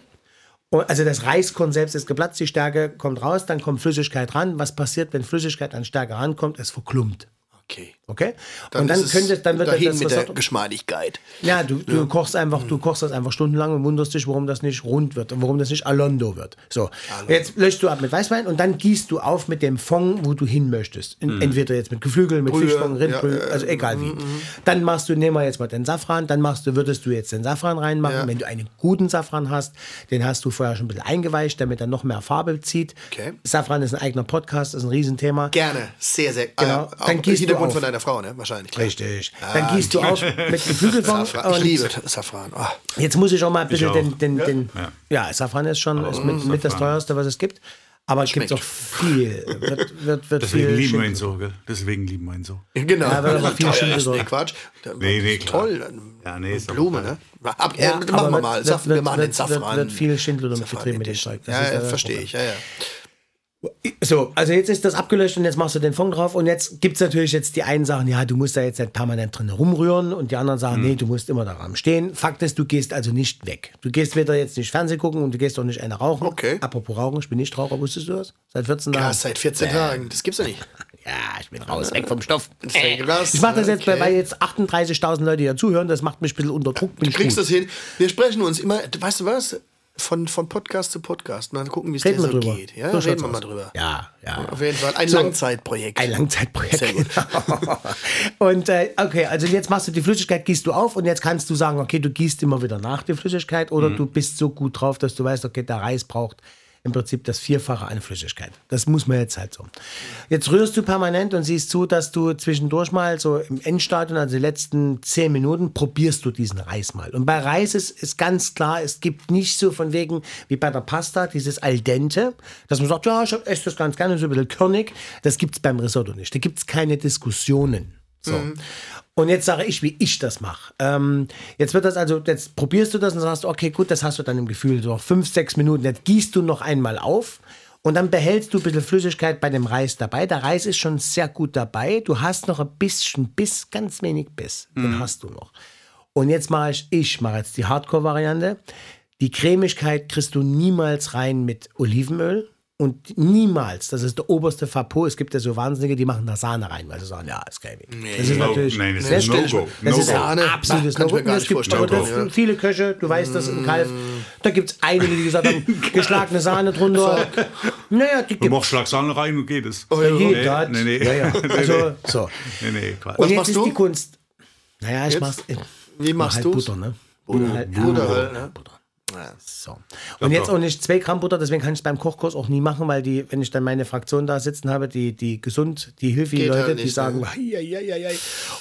Also das Reiskorn selbst ist geplatzt, die Stärke kommt raus, dann kommt Flüssigkeit ran. Was passiert, wenn Flüssigkeit an Stärke rankommt? Es verklumpt. Okay. Okay? Dann und dann könnte, dann wird dahin das mit der. Geschmeidigkeit. Ja, du, du kochst einfach, du kochst das einfach stundenlang und wunderst dich, warum das nicht rund wird und warum das nicht Alondo wird. So, jetzt löschst du ab mit Weißwein und dann gießt du auf mit dem Fond, wo du hin möchtest. In, Entweder jetzt mit Geflügel, mit Brühe, Fischfond, Rindbrühe, ja, äh, also egal wie. Dann machst du, nehmen wir jetzt mal den Safran, dann machst du, würdest du jetzt den Safran reinmachen. Ja. Wenn du einen guten Safran hast, den hast du vorher schon ein bisschen eingeweicht, damit er noch mehr Farbe zieht. Okay. Safran ist ein eigener Podcast, ist ein Riesenthema. Gerne, sehr, sehr. Genau. Äh, Dann gießt du auf. von deiner Frau, ne? Wahrscheinlich. klar. Richtig. Ah, Dann gießt du auf mit Geflügelfond. Safran. Ich liebe Safran. Ah. Jetzt muss ich auch mal ein bisschen auch. den, den, den ja. Safran ist schon ist mit, mit das teuerste, was es gibt. Aber es gibt auch viel. Wird, wird, wird Deswegen viel lieben wir ihn so, gell? Deswegen lieben wir ihn so. Genau. Ja, aber aber [laughs] viel Schinken so. nee, Quatsch. Nee, nee. Toll. Ja, nee, ist Blume, ne? Ab, Ja, machen wir wird- mal. wird- wir wird- machen den wird- Safran. wird viel Schindluder mit Safran betrieben mit dem. Zeug. Ja, ja verstehe ich. Ja, ja. So, also jetzt ist das abgelöscht und jetzt machst du den Fond drauf und jetzt gibt es natürlich jetzt die einen sagen, ja, du musst da jetzt nicht permanent drin rumrühren und die anderen sagen, nee, du musst immer daran stehen. Fakt ist, du gehst also nicht weg. Du gehst weder jetzt nicht Fernsehen gucken und du gehst auch nicht eine rauchen. Okay. Apropos Rauchen, ich bin nicht Raucher, wusstest du das? Seit 14 Tagen. Ja, seit 14 Tagen. Das gibt's ja nicht. [laughs] Ja, ich bin raus, weg vom Stoff. Das, Ich mache das jetzt, okay. weil jetzt 38.000 Leute hier zuhören, das macht mich ein bisschen unter Druck. Du kriegst gut. das hin. Wir sprechen uns immer, weißt du was? Von, von Podcast zu Podcast. Und dann gucken, wie es dir so drüber. geht. Ja, So reden wir mal aus. drüber. Ja, ja. Auf jeden Fall. Ein So. Langzeitprojekt. Ein Langzeitprojekt. Sehr gut. [laughs] Und äh, okay, also jetzt machst du die Flüssigkeit, gießt du auf und jetzt kannst du sagen, okay, du gießt immer wieder nach die Flüssigkeit oder du bist so gut drauf, dass du weißt, okay, der Reis braucht im Prinzip das Vierfache an Flüssigkeit. Das muss man jetzt halt so. Jetzt rührst du permanent und siehst zu, dass du zwischendurch mal so im Endstadion, also die letzten zehn Minuten, probierst du diesen Reis mal. Und bei Reis ist, ist ganz klar, es gibt nicht so von wegen wie bei der Pasta dieses Al dente, dass man sagt, ja, ich esse das ganz gerne, so ein bisschen körnig. Das gibt es beim Risotto nicht. Da gibt es keine Diskussionen. So. Und jetzt sage ich, wie ich das mache. Ähm, jetzt wird das also, jetzt probierst du das und sagst, okay, gut, das hast du dann im Gefühl, so fünf, sechs Minuten. Jetzt gießt du noch einmal auf und dann behältst du ein bisschen Flüssigkeit bei dem Reis dabei. Der Reis ist schon sehr gut dabei. Du hast noch ein bisschen Biss, ganz wenig Biss. Den hast du noch. Und jetzt mache ich, ich mache jetzt die Hardcore-Variante. Die Cremigkeit kriegst du niemals rein mit Olivenöl. Und niemals, das ist der oberste Fapot. Es gibt ja so Wahnsinnige, die machen da Sahne rein, weil sie sagen, ja, ist cremig. das ist No- natürlich nein, das sehr ist schwierig. No-Go. Das ist No-Go. ein absolutes gar Es gibt das No-Go, ja. sind viele Köche, du weißt das im Kalf. Da gibt es einige, die gesagt haben, [laughs] geschlagene Sahne drunter. naja, die Du gibt machst Schlagsahne rein und geht es. ja, jeder Nee, nee, nee. Ja, ja. [laughs] Nee, Also, so. Nee, nee, Quatsch. Und Was jetzt machst ist du? die Kunst. Naja, ich Jetzt? mach's. ich Wie mach machst halt du's? Butter, ne? Butter, halt, Butter halt, ne? Butter. So. Und jetzt auch nicht zwei Gramm Butter, deswegen kann ich es beim Kochkurs auch nie machen, weil die, wenn ich dann meine Fraktion da sitzen habe, die, die gesund, die hilfigen Geht Leute, halt die nicht, sagen, ne? "Ei, ei, ei, ei, ei."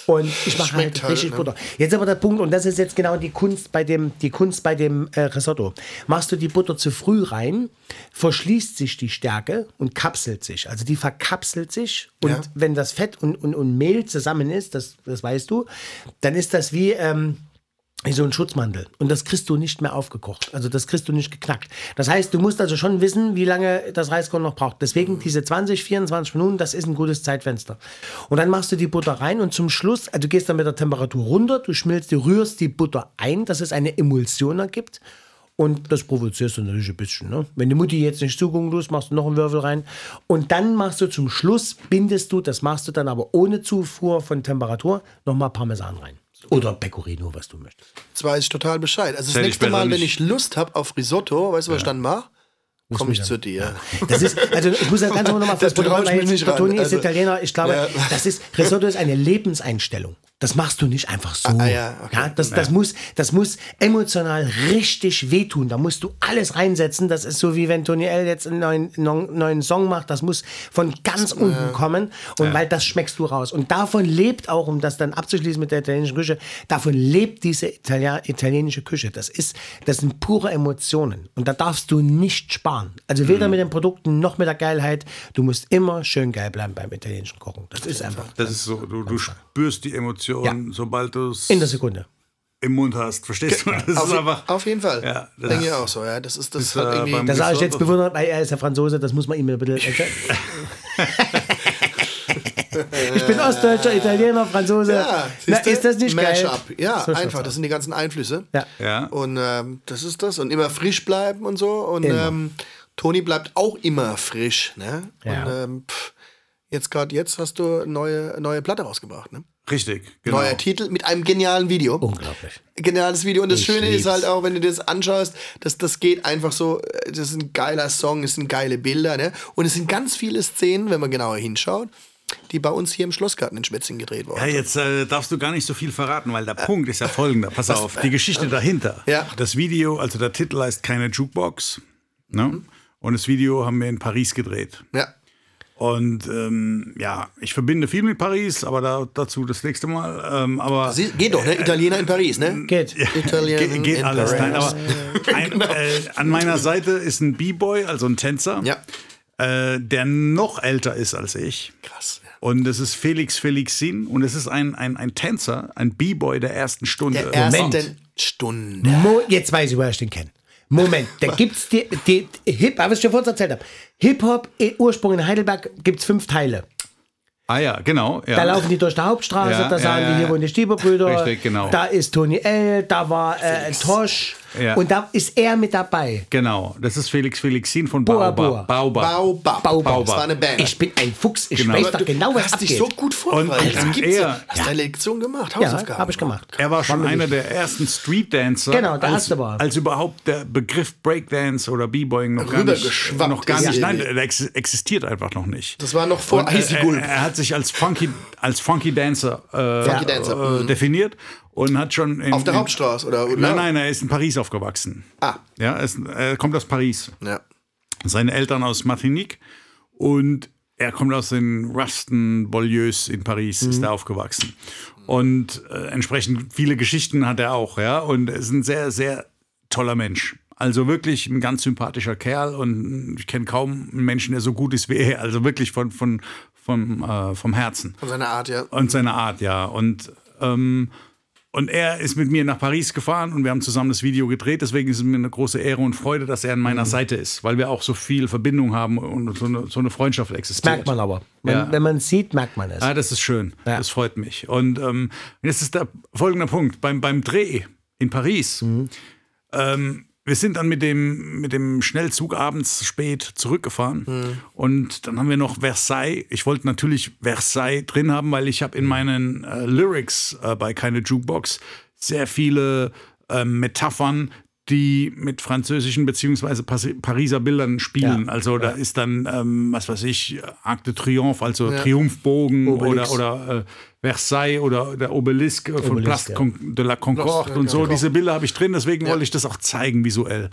und ich mache halt halt, richtig ne? Butter. Jetzt aber der Punkt, und das ist jetzt genau die Kunst bei dem, die Kunst bei dem äh, Risotto. Machst du die Butter zu früh rein, verschließt sich die Stärke und kapselt sich. Also die verkapselt sich und Ja. wenn das Fett und, und, und Mehl zusammen ist, das, das weißt du, dann ist das wie, ähm, wie so ein Schutzmantel. Und das kriegst du nicht mehr aufgekocht. Also das kriegst du nicht geknackt. Das heißt, du musst also schon wissen, wie lange das Reiskorn noch braucht. Deswegen diese 20, 24 Minuten, das ist ein gutes Zeitfenster. Und dann machst du die Butter rein und zum Schluss, also du gehst dann mit der Temperatur runter, du schmilzt, du rührst die Butter ein, dass es eine Emulsion ergibt. Und das provozierst du natürlich ein bisschen. Ne? Wenn die Mutti jetzt nicht zugucken tust, machst du noch einen Würfel rein. Und dann machst du zum Schluss, bindest du, das machst du dann aber ohne Zufuhr von Temperatur, nochmal Parmesan rein. Oder Pecorino, was du möchtest. Jetzt weiß ich total Bescheid. Also das hätte nächste Mal, wenn ich Lust habe auf Risotto, weißt du, was ich dann mache? Komme ich zu dir. Das ist, also ich muss [laughs] das ganz nochmal Das der ran. Toni ist Also, Italiener. Ich glaube, ja. das ist, Risotto ist eine Lebenseinstellung. Das machst du nicht einfach so. Ah, ja, okay. das, das, muss, das muss emotional richtig wehtun. Da musst du alles reinsetzen. Das ist so wie wenn Tony L. jetzt einen neuen, neuen Song macht. Das muss von ganz unten kommen. Und weil das schmeckst du raus. Und davon lebt auch, um das dann abzuschließen mit der italienischen Küche, davon lebt diese Italia italienische Küche. Das ist, das sind pure Emotionen. Und da darfst du nicht sparen. Also weder Mhm. mit den Produkten noch mit der Geilheit. Du musst immer schön geil bleiben beim italienischen Kochen. Das ist einfach Das ist so, du, du spürst die Emotion, Ja. sobald du es in der Sekunde. im Mund hast. Verstehst du? Das Auf, ist einfach. auf jeden Fall. Ja, das Denke ich ist- auch so, ja. Das ist das ist, äh, irgendwie. Das sage ich jetzt bewundert, weil er ist ja Franzose, das muss man ihm ein bisschen. [laughs] [laughs] ich bin Ostdeutscher, Italiener, Franzose. ja, Na, ist das nicht geil? Mashup. Ja, So einfach. Das sind die ganzen Einflüsse. Ja. Ja. Und ähm, das ist das. Und immer frisch bleiben und so. Und ähm, Toni bleibt auch immer frisch. Ne? Ja. Und ähm, pff, Jetzt gerade jetzt hast du eine neue, neue Platte rausgebracht, ne? Richtig, genau. Neuer Titel mit einem genialen Video. Unglaublich. Geniales Video. Und das Ich Schöne ist lieb's. halt auch, wenn du das anschaust, dass das geht einfach so, äh, das ist ein geiler Song, es sind geile Bilder, ne? Und es sind ganz viele Szenen, wenn man genauer hinschaut, die bei uns hier im Schlossgarten in Schwetzingen gedreht wurden. Ja, jetzt äh, darfst du gar nicht so viel verraten, weil der Punkt ist ja folgender. Pass auf, die Geschichte dahinter. Ja. Das Video, also der Titel heißt Keine Jukebox. Ne? Und das Video haben wir in Paris gedreht. Ja. Und ähm, ja, ich verbinde viel mit Paris, aber da, dazu das nächste Mal. Ähm, aber Sie, geht doch, ne? Italiener in Paris, ne? Geht. Italiener Ge geht in alles. Paris. Nein, aber [laughs] ein, äh, an meiner Seite ist ein B-Boy, also ein Tänzer, Ja. Äh, der noch älter ist als ich. Krass. Ja. Und das ist Felix Felixin und es ist ein, ein, ein Tänzer, ein B-Boy der ersten Stunde. Der ersten Moment. Stunde. Mo jetzt weiß ich, woher ich den kenne. Moment, da gibt's die, die, die Hip, was ich dir vorhin erzählt habe. Hip-Hop, eh, Ursprung in Heidelberg, gibt's fünf Teile. Ah ja, genau. Ja. Da laufen die durch die Hauptstraße, Ja, da ja, sagen ja, die, hier ja. wohnen die Stieberbrüder. Richtig, genau. Da ist Tony L., da war äh, Tosch. Ja. Und da ist er mit dabei. Genau, das ist Felix Felixin von Boa, Baobab. Boa. Baobab. Baubab. Baubab. Das war eine Band. Ich bin ein Fuchs, ich Genau. weiß doch genau, was hast abgeht. dich so gut vorbereitet. Und- und gibt's er- ja. Hast deine Lektion gemacht, ja, Hausaufgaben. habe ich gemacht. Er war schon mir einer der ersten Street Dancer, Genau, der als, erste war. als überhaupt der Begriff Breakdance oder B-Boying noch gar nicht, noch gar nicht, Ja. nein, der ex existiert einfach noch nicht. Das war noch vor äh, Icy er, Gulp. er hat sich als Funky, als Funky Dancer, äh, Funky Dancer, äh, mhm. definiert und hat schon in, Auf der in, Hauptstraße, oder? oder? Nein, nein, er ist in Paris aufgewachsen. Ah. Ja, er, ist, er kommt aus Paris. Ja. Seine Eltern aus Martinique und er kommt aus den Ruston Bolieus in Paris, ist er aufgewachsen. Und äh, entsprechend viele Geschichten hat er auch, ja. Und er ist ein sehr, sehr toller Mensch. Also wirklich ein ganz sympathischer Kerl und ich kenne kaum einen Menschen, der so gut ist wie er. Also wirklich von, von, vom, äh, vom Herzen. Von seiner Art, ja. Und seine Art, ja. Und, ähm, und er ist mit mir nach Paris gefahren und wir haben zusammen das Video gedreht. Deswegen ist es mir eine große Ehre und Freude, dass er an meiner Seite ist, weil wir auch so viel Verbindung haben und so eine, so eine Freundschaft existiert. Merkt man aber. Man, Ja. Wenn man sieht, merkt man es. Ah, das ist schön. Ja. Das freut mich. Und ähm, jetzt ist der folgende Punkt. Beim, beim Dreh in Paris, Mhm. ähm, wir sind dann mit dem, mit dem Schnellzug abends spät zurückgefahren. Mhm. Und dann haben wir noch Versailles. Ich wollte natürlich Versailles drin haben, weil ich habe in meinen äh, Lyrics äh, bei Keine Jukebox sehr viele äh, Metaphern, die mit französischen beziehungsweise Pas- Pariser Bildern spielen. Ja. Also da ist dann, ähm, was weiß ich, Arc de Triomphe, also Ja. Triumphbogen Obelix. oder, oder äh, Versailles oder der Obelisk äh, von Obelisk, Place ja. Con- de la Concorde Place und so. Diese Bilder habe ich drin, deswegen wollte ich das auch zeigen visuell.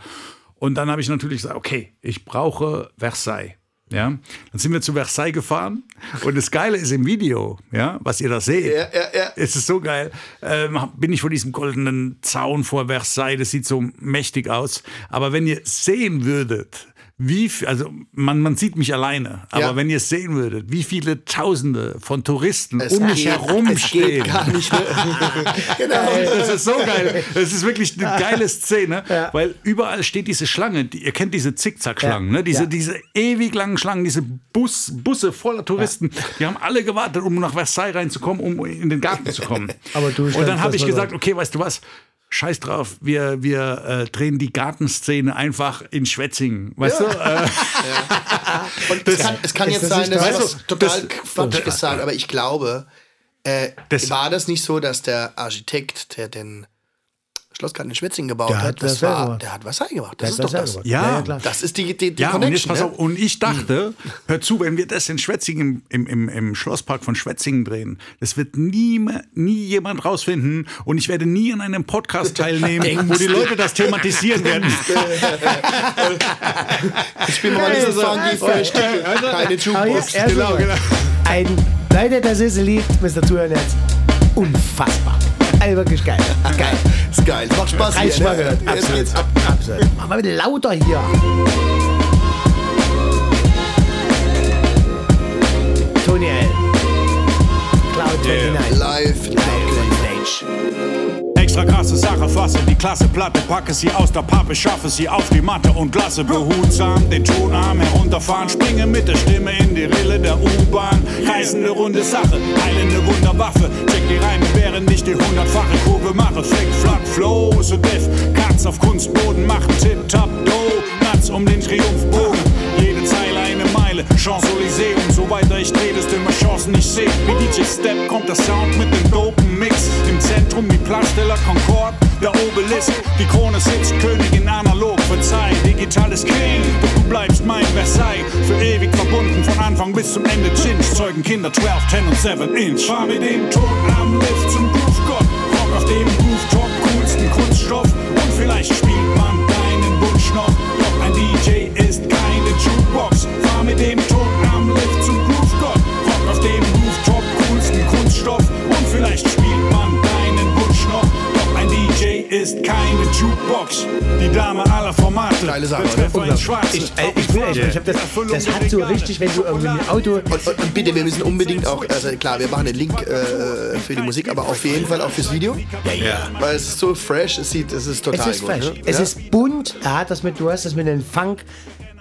Und dann habe ich natürlich gesagt, okay, ich brauche Versailles. Ja, dann sind wir zu Versailles gefahren und das Geile ist im Video, ja, was ihr da seht, Ja, ja, ja. es ist so geil. Ähm, bin ich vor diesem goldenen Zaun vor Versailles, das sieht so mächtig aus. Aber wenn ihr sehen würdet, wie, also man, man sieht mich alleine, aber Ja. wenn ihr sehen würdet, wie viele Tausende von Touristen Es um mich geht- herum es geht stehen. gar nicht. ne? [laughs] genau. Das ist so geil. Das ist wirklich eine geile Szene, weil überall steht diese Schlange. Die, ihr kennt diese Zickzack-Schlangen, Ja. ne? diese, Ja. diese ewig langen Schlangen, diese Bus, Busse voller Touristen. Die haben alle gewartet, um nach Versailles reinzukommen, um in den Garten zu kommen. Aber du Und dann habe ich gesagt, okay, weißt du was? Scheiß drauf, wir, wir äh, drehen die Gartenszene einfach in Schwetzingen. Weißt du? Äh, [laughs] Und es kann, es kann jetzt das sein, dass das- ich was total das- Quatschiges sage, aber ich glaube, äh, Das- war das nicht so, dass der Architekt, der den Schlossgarten in Schwetzingen gebaut Der hat hat, das war, gemacht. der hat Versailles gemacht. Das Der ist doch das. gemacht. Ja. Ja, ja, klar. Das ist die, die, die Ja, und jetzt Connection. ne? auf. Und ich dachte, hör zu, wenn wir das in Schwetzingen im, im, im Schlosspark von Schwetzingen drehen, das wird nie, mehr- nie jemand rausfinden und ich werde nie an einem Podcast teilnehmen, [laughs] wo die Leute das thematisieren werden. [laughs] Ich bin mal diesen funky Fresh Keine Aber jetzt Jukebox. erst Genau, genau. Ein, Leute, das ist ein Lied, müsst ihr zuhören jetzt. Unfassbar. Also wirklich geil. Geil. Ist geil. Macht Spaß mal Ne? Absolut. ab. Absolut. Mach mal bitte lauter hier. Tony L. Cloud 29. Live. Live on stage. Extra krasse Sache, fasse die Klasse Platte, packe sie aus der Pappe, schaffe sie auf die Matte und lasse behutsam den Tonarm herunterfahren. Springe mit der Stimme in die Rille der U-Bahn. Reißende runde Sache, heilende Wunderwaffe. Check die Reime, während ich die hundertfache Kurve mache. Flick, flack, flow, so deaf. Katz auf Kunstboden, machen Tip-Tap, Do. Nuts um den Triumphbogen. Zeile Champs-Élysées. Umso weiter ich dreh, desto immer Chancen ich seh. Wie DJ Step kommt der Sound mit dem dopen Mix. Im Zentrum wie Plansteller Concord, der Obelisk. Die Krone sitzt, Königin analog, verzeih. Digital ist King, doch du bleibst mein Versailles. Für ewig verbunden, von Anfang bis zum Ende Chinch. Zeugen Kinder 12, 10 und 7 Inch. Fahr mit dem Ton am Lift zum Groove Gott. Rock auf dem Rooftop, coolsten Kunststoff. Und vielleicht spielt man deinen Wunsch noch. Doch ein DJ ist keine Jukebox. Fahr mit dem Ton am Lift zum Groove Gott. Rock auf dem Rooftop, coolsten Kunststoff. Und vielleicht spielt man deinen Wunsch noch. Doch ein DJ ist keine Jukebox. Die Dame aller Formate. Geile Sache, oder? Ich, äh, ich, will, ich, ich hab das, das hat so richtig, wenn du irgendwie dem Auto. Und, und, und bitte, wir müssen unbedingt auch, also klar, wir machen den Link äh, für die Musik, aber auf jeden Fall auch fürs Video. Ja, ja. Weil es ist so fresh, es sieht, es ist total Es ist gut. fresh. Ne? Es ja? ist bunt. Er hat das mit, du hast das mit dem Funk.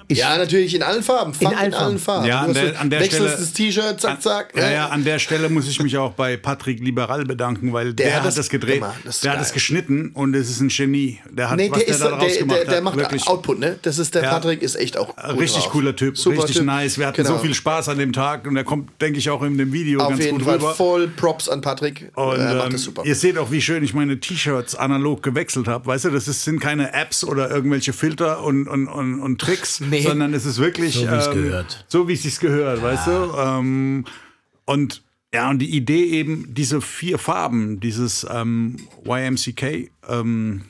Ich, ja, natürlich in allen Farben. Funk in allen allen, Farben. Farben. Ja, Du an der- an der wechselst Stelle- das T-Shirt, zack, zack. Ja, ja, an der Stelle muss ich mich auch bei Patrick Liberal bedanken, weil der, hat hat das das gedreht. Das der hat geil. das geschnitten und es ist ein Genie. Der hat Nee, was der, der, ist, da der, der, gemacht der, der hat. macht wirklich Output, ne? Das ist der Ja. Patrick, ist echt auch gut richtig drauf. cooler Typ, Super richtig typ. nice. Wir hatten Genau. so viel Spaß an dem Tag und der kommt, denke ich, auch in dem Video Auf ganz jeden gut Fall rüber. voll Props an Patrick. Und er macht ähm, das super. ihr seht auch, wie schön ich meine T-Shirts analog gewechselt habe. Weißt du, das sind keine Apps oder irgendwelche Filter und, und, und, und Tricks, Nee. Sondern es ist wirklich So, wie es ähm, gehört. So wie es sich gehört, weißt du? Ähm, und ja, und die Idee eben, diese vier Farben, dieses ähm, YMCK, ähm,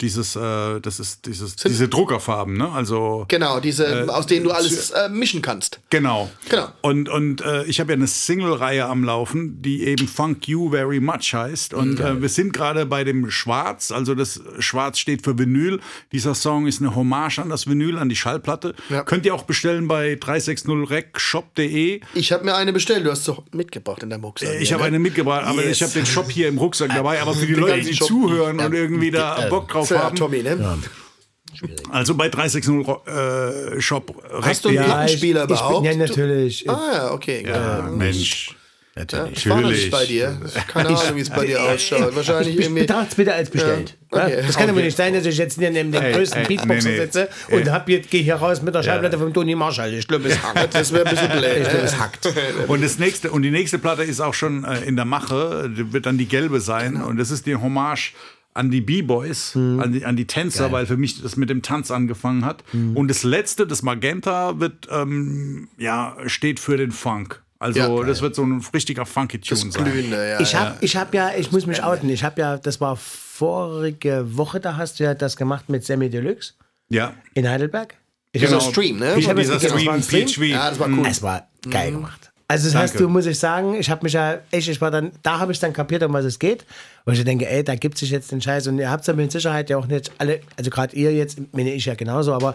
dieses, äh, das ist dieses, diese Druckerfarben, ne? Also genau, diese, aus denen du alles äh, mischen kannst. Genau. Genau. Und, und äh, ich habe ja eine Single-Reihe am Laufen, die eben Funk You Very Much heißt. Und äh, wir sind gerade bei dem Schwarz, also das Schwarz steht für Vinyl. Dieser Song ist eine Hommage an das Vinyl, an die Schallplatte. Ja. Könnt ihr auch bestellen bei 360recshop.de. Ich habe mir eine bestellt, du hast sie mitgebracht in deinem Rucksack. Ich hier, habe ne? eine mitgebracht, aber Yes. ich habe den Shop hier im Rucksack dabei. Aber für die Leute, die Shop. zuhören und irgendwie da Bock drauf Tja, haben, Tommy, ne? also bei 360 äh, Shop. Hast du einen Ja, Plattenspieler ich, ich bin, überhaupt? ja, natürlich. Ah ja, okay. Ja, gut. Mensch. natürlich. Ich war nicht bei dir. Keine Ahnung, wie es bei dir ausschaut. Wahrscheinlich Ich irgendwie. es bitte als bestellt. Ja, okay. Ja? Das kann aber Okay. nicht sein, dass ich jetzt neben dem Ey, größten ey, Beatboxer nee, nee. sitze und hab jetzt, gehe hier raus mit der Schallplatte von Toni Marshall. Ich glaube, es hackt. Das wäre ein bisschen blöd. Ich glaube, ne? es hackt. [laughs] Und das nächste und die nächste Platte ist auch schon äh, in der Mache, die wird dann die gelbe sein Genau. und das ist die Hommage an die B-Boys, Mhm. an, die, an die Tänzer, weil für mich das mit dem Tanz angefangen hat. Mhm. Und das letzte, das Magenta, wird ähm, ja steht für den Funk. Also Ja, das wird so ein richtiger funky Tune Das sein. Glühende, ja. Ich ja. habe ich hab ja, ich muss mich outen. Ich habe ja, das war vorige Woche, da hast du ja das gemacht mit Sammy Deluxe Ja. in Heidelberg. Ich Dieser hab- Stream, ne? Ich habe Dieser Stream, Stream. Ja, das war cool. Es war geil gemacht. Also das heißt, du muss ich sagen, ich habe mich ja echt, ich war dann, da habe ich dann kapiert, um was es geht. Weil ich denke, ey, da gibt sich jetzt den Scheiß und ihr habt es ja mit Sicherheit ja auch nicht alle, also gerade ihr jetzt, meine ich ja genauso, aber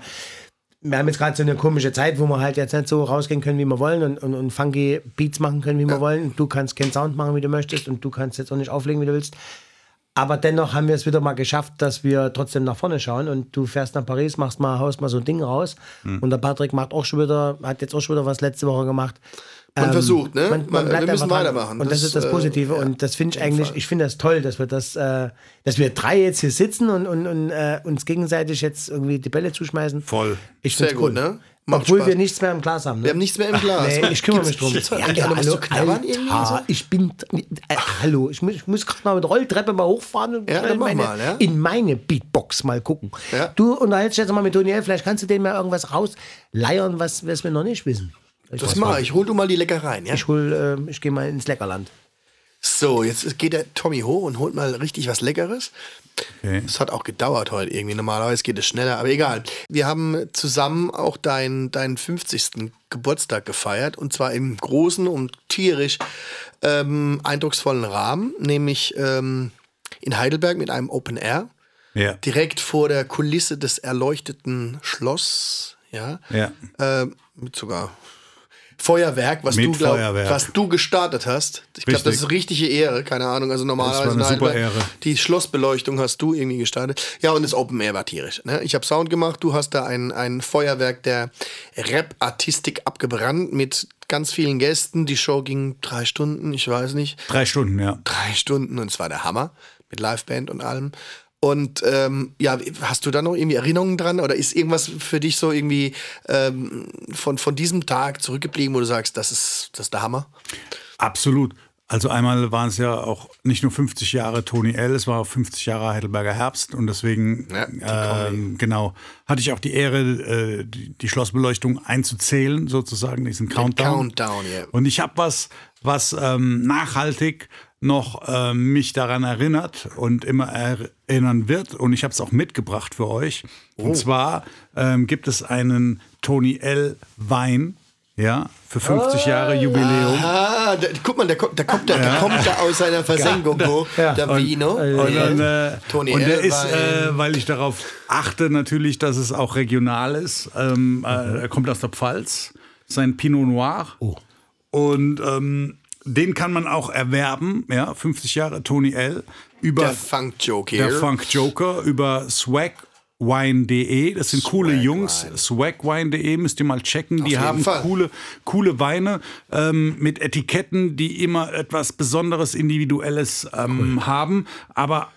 wir haben jetzt gerade so eine komische Zeit, wo wir halt jetzt nicht so rausgehen können, wie wir wollen und, und, und funky Beats machen können, wie wir wollen. Und du kannst keinen Sound machen, wie du möchtest und du kannst jetzt auch nicht auflegen, wie du willst. Aber dennoch haben wir es wieder mal geschafft, dass wir trotzdem nach vorne schauen und du fährst nach Paris, machst mal, haust mal so ein Ding raus und der Patrick macht auch schon wieder, hat jetzt auch schon wieder was letzte Woche gemacht. Man Ähm, versucht, ne? Man, man Wir bleibt müssen einfach dran. weitermachen. Und das, Das, ist das äh, Positive ja, und das finde ich eigentlich, ich finde das toll, dass wir das, äh, dass wir drei jetzt hier sitzen und, und, und äh, uns gegenseitig jetzt irgendwie die Bälle zuschmeißen. Voll. Ich Sehr finde gut, cool. ne? Macht Obwohl Spaß. wir nichts mehr im Glas haben. Ne? Wir haben nichts mehr im Glas. Nee, ich kümmere mich drum. [laughs] Ja, ja, hallo, Alter, so? ich bin, äh, hallo, ich muss, ich muss gerade mal mit Rolltreppe mal hochfahren und Ja, meine, mal, ja. in meine Beatbox mal gucken. Ja. Du unterhältst dich jetzt mal mit Daniel, vielleicht kannst du denen mal irgendwas rausleiern, was, was wir noch nicht wissen. Das mache ich. Hol du mal die Leckereien, ja? Ich hol, äh, ich gehe mal ins Leckerland. So, jetzt geht der Tommy hoch und holt mal richtig was Leckeres. Okay. Es hat auch gedauert heute irgendwie. Normalerweise geht es schneller, aber egal. Wir haben zusammen auch deinen, deinen 50. Geburtstag gefeiert und zwar im großen und tierisch ähm, eindrucksvollen Rahmen, nämlich ähm, in Heidelberg mit einem Open Air. Ja. Direkt vor der Kulisse des erleuchteten Schloss, ja. Ja. Ähm, mit sogar Feuerwerk, was Mit du glaub, Feuerwerk. was du gestartet hast. Ich glaube, das ist richtige Ehre, keine Ahnung. Also normalerweise Das war eine die Schlossbeleuchtung hast du irgendwie gestartet. Ja, und das Open Air war tierisch. Ne? Ich habe Sound gemacht, du hast da ein, ein Feuerwerk der Rap-Artistik abgebrannt mit ganz vielen Gästen. Die Show ging drei Stunden, ich weiß nicht Drei Stunden, ja. drei Stunden und es war der Hammer mit Liveband und allem. Und ähm, ja, hast du da noch irgendwie Erinnerungen dran oder ist irgendwas für dich so irgendwie ähm, von, von diesem Tag zurückgeblieben, wo du sagst, das ist, das ist der Hammer? Absolut. Also einmal waren es ja auch nicht nur 50 Jahre Tony L, es war auch 50 Jahre Heidelberger Herbst und deswegen Ja, ähm, genau hatte ich auch die Ehre, äh, die, die Schlossbeleuchtung einzuzählen, sozusagen diesen Countdown. Countdown, ja. Und ich habe was, was ähm, nachhaltig noch ähm, mich daran erinnert und immer erinnern wird. Und ich habe es auch mitgebracht für euch. Oh. Und zwar ähm, gibt es einen Tony L Wein. Ja, für 50 Jahre Jubiläum. Ah, da, guck mal, da kommt, da kommt, der, da kommt er aus seiner [laughs] Versenkung hoch, der Vino. Und, dann, äh, Tony und der L. ist, äh, weil ich darauf achte, natürlich, dass es auch regional ist. Ähm, äh, er kommt aus der Pfalz, sein Pinot Noir. Und ähm, den kann man auch erwerben, ja, 50 Jahre Tony L. Über der Funk-Joke hier. der Funk Joker über swagwine.de. Das sind coole Jungs. Swagwine.de müsst ihr mal checken. die jeden haben Fall. coole, coole Weine ähm, mit Etiketten, die immer etwas Besonderes, Individuelles ähm, haben. Aber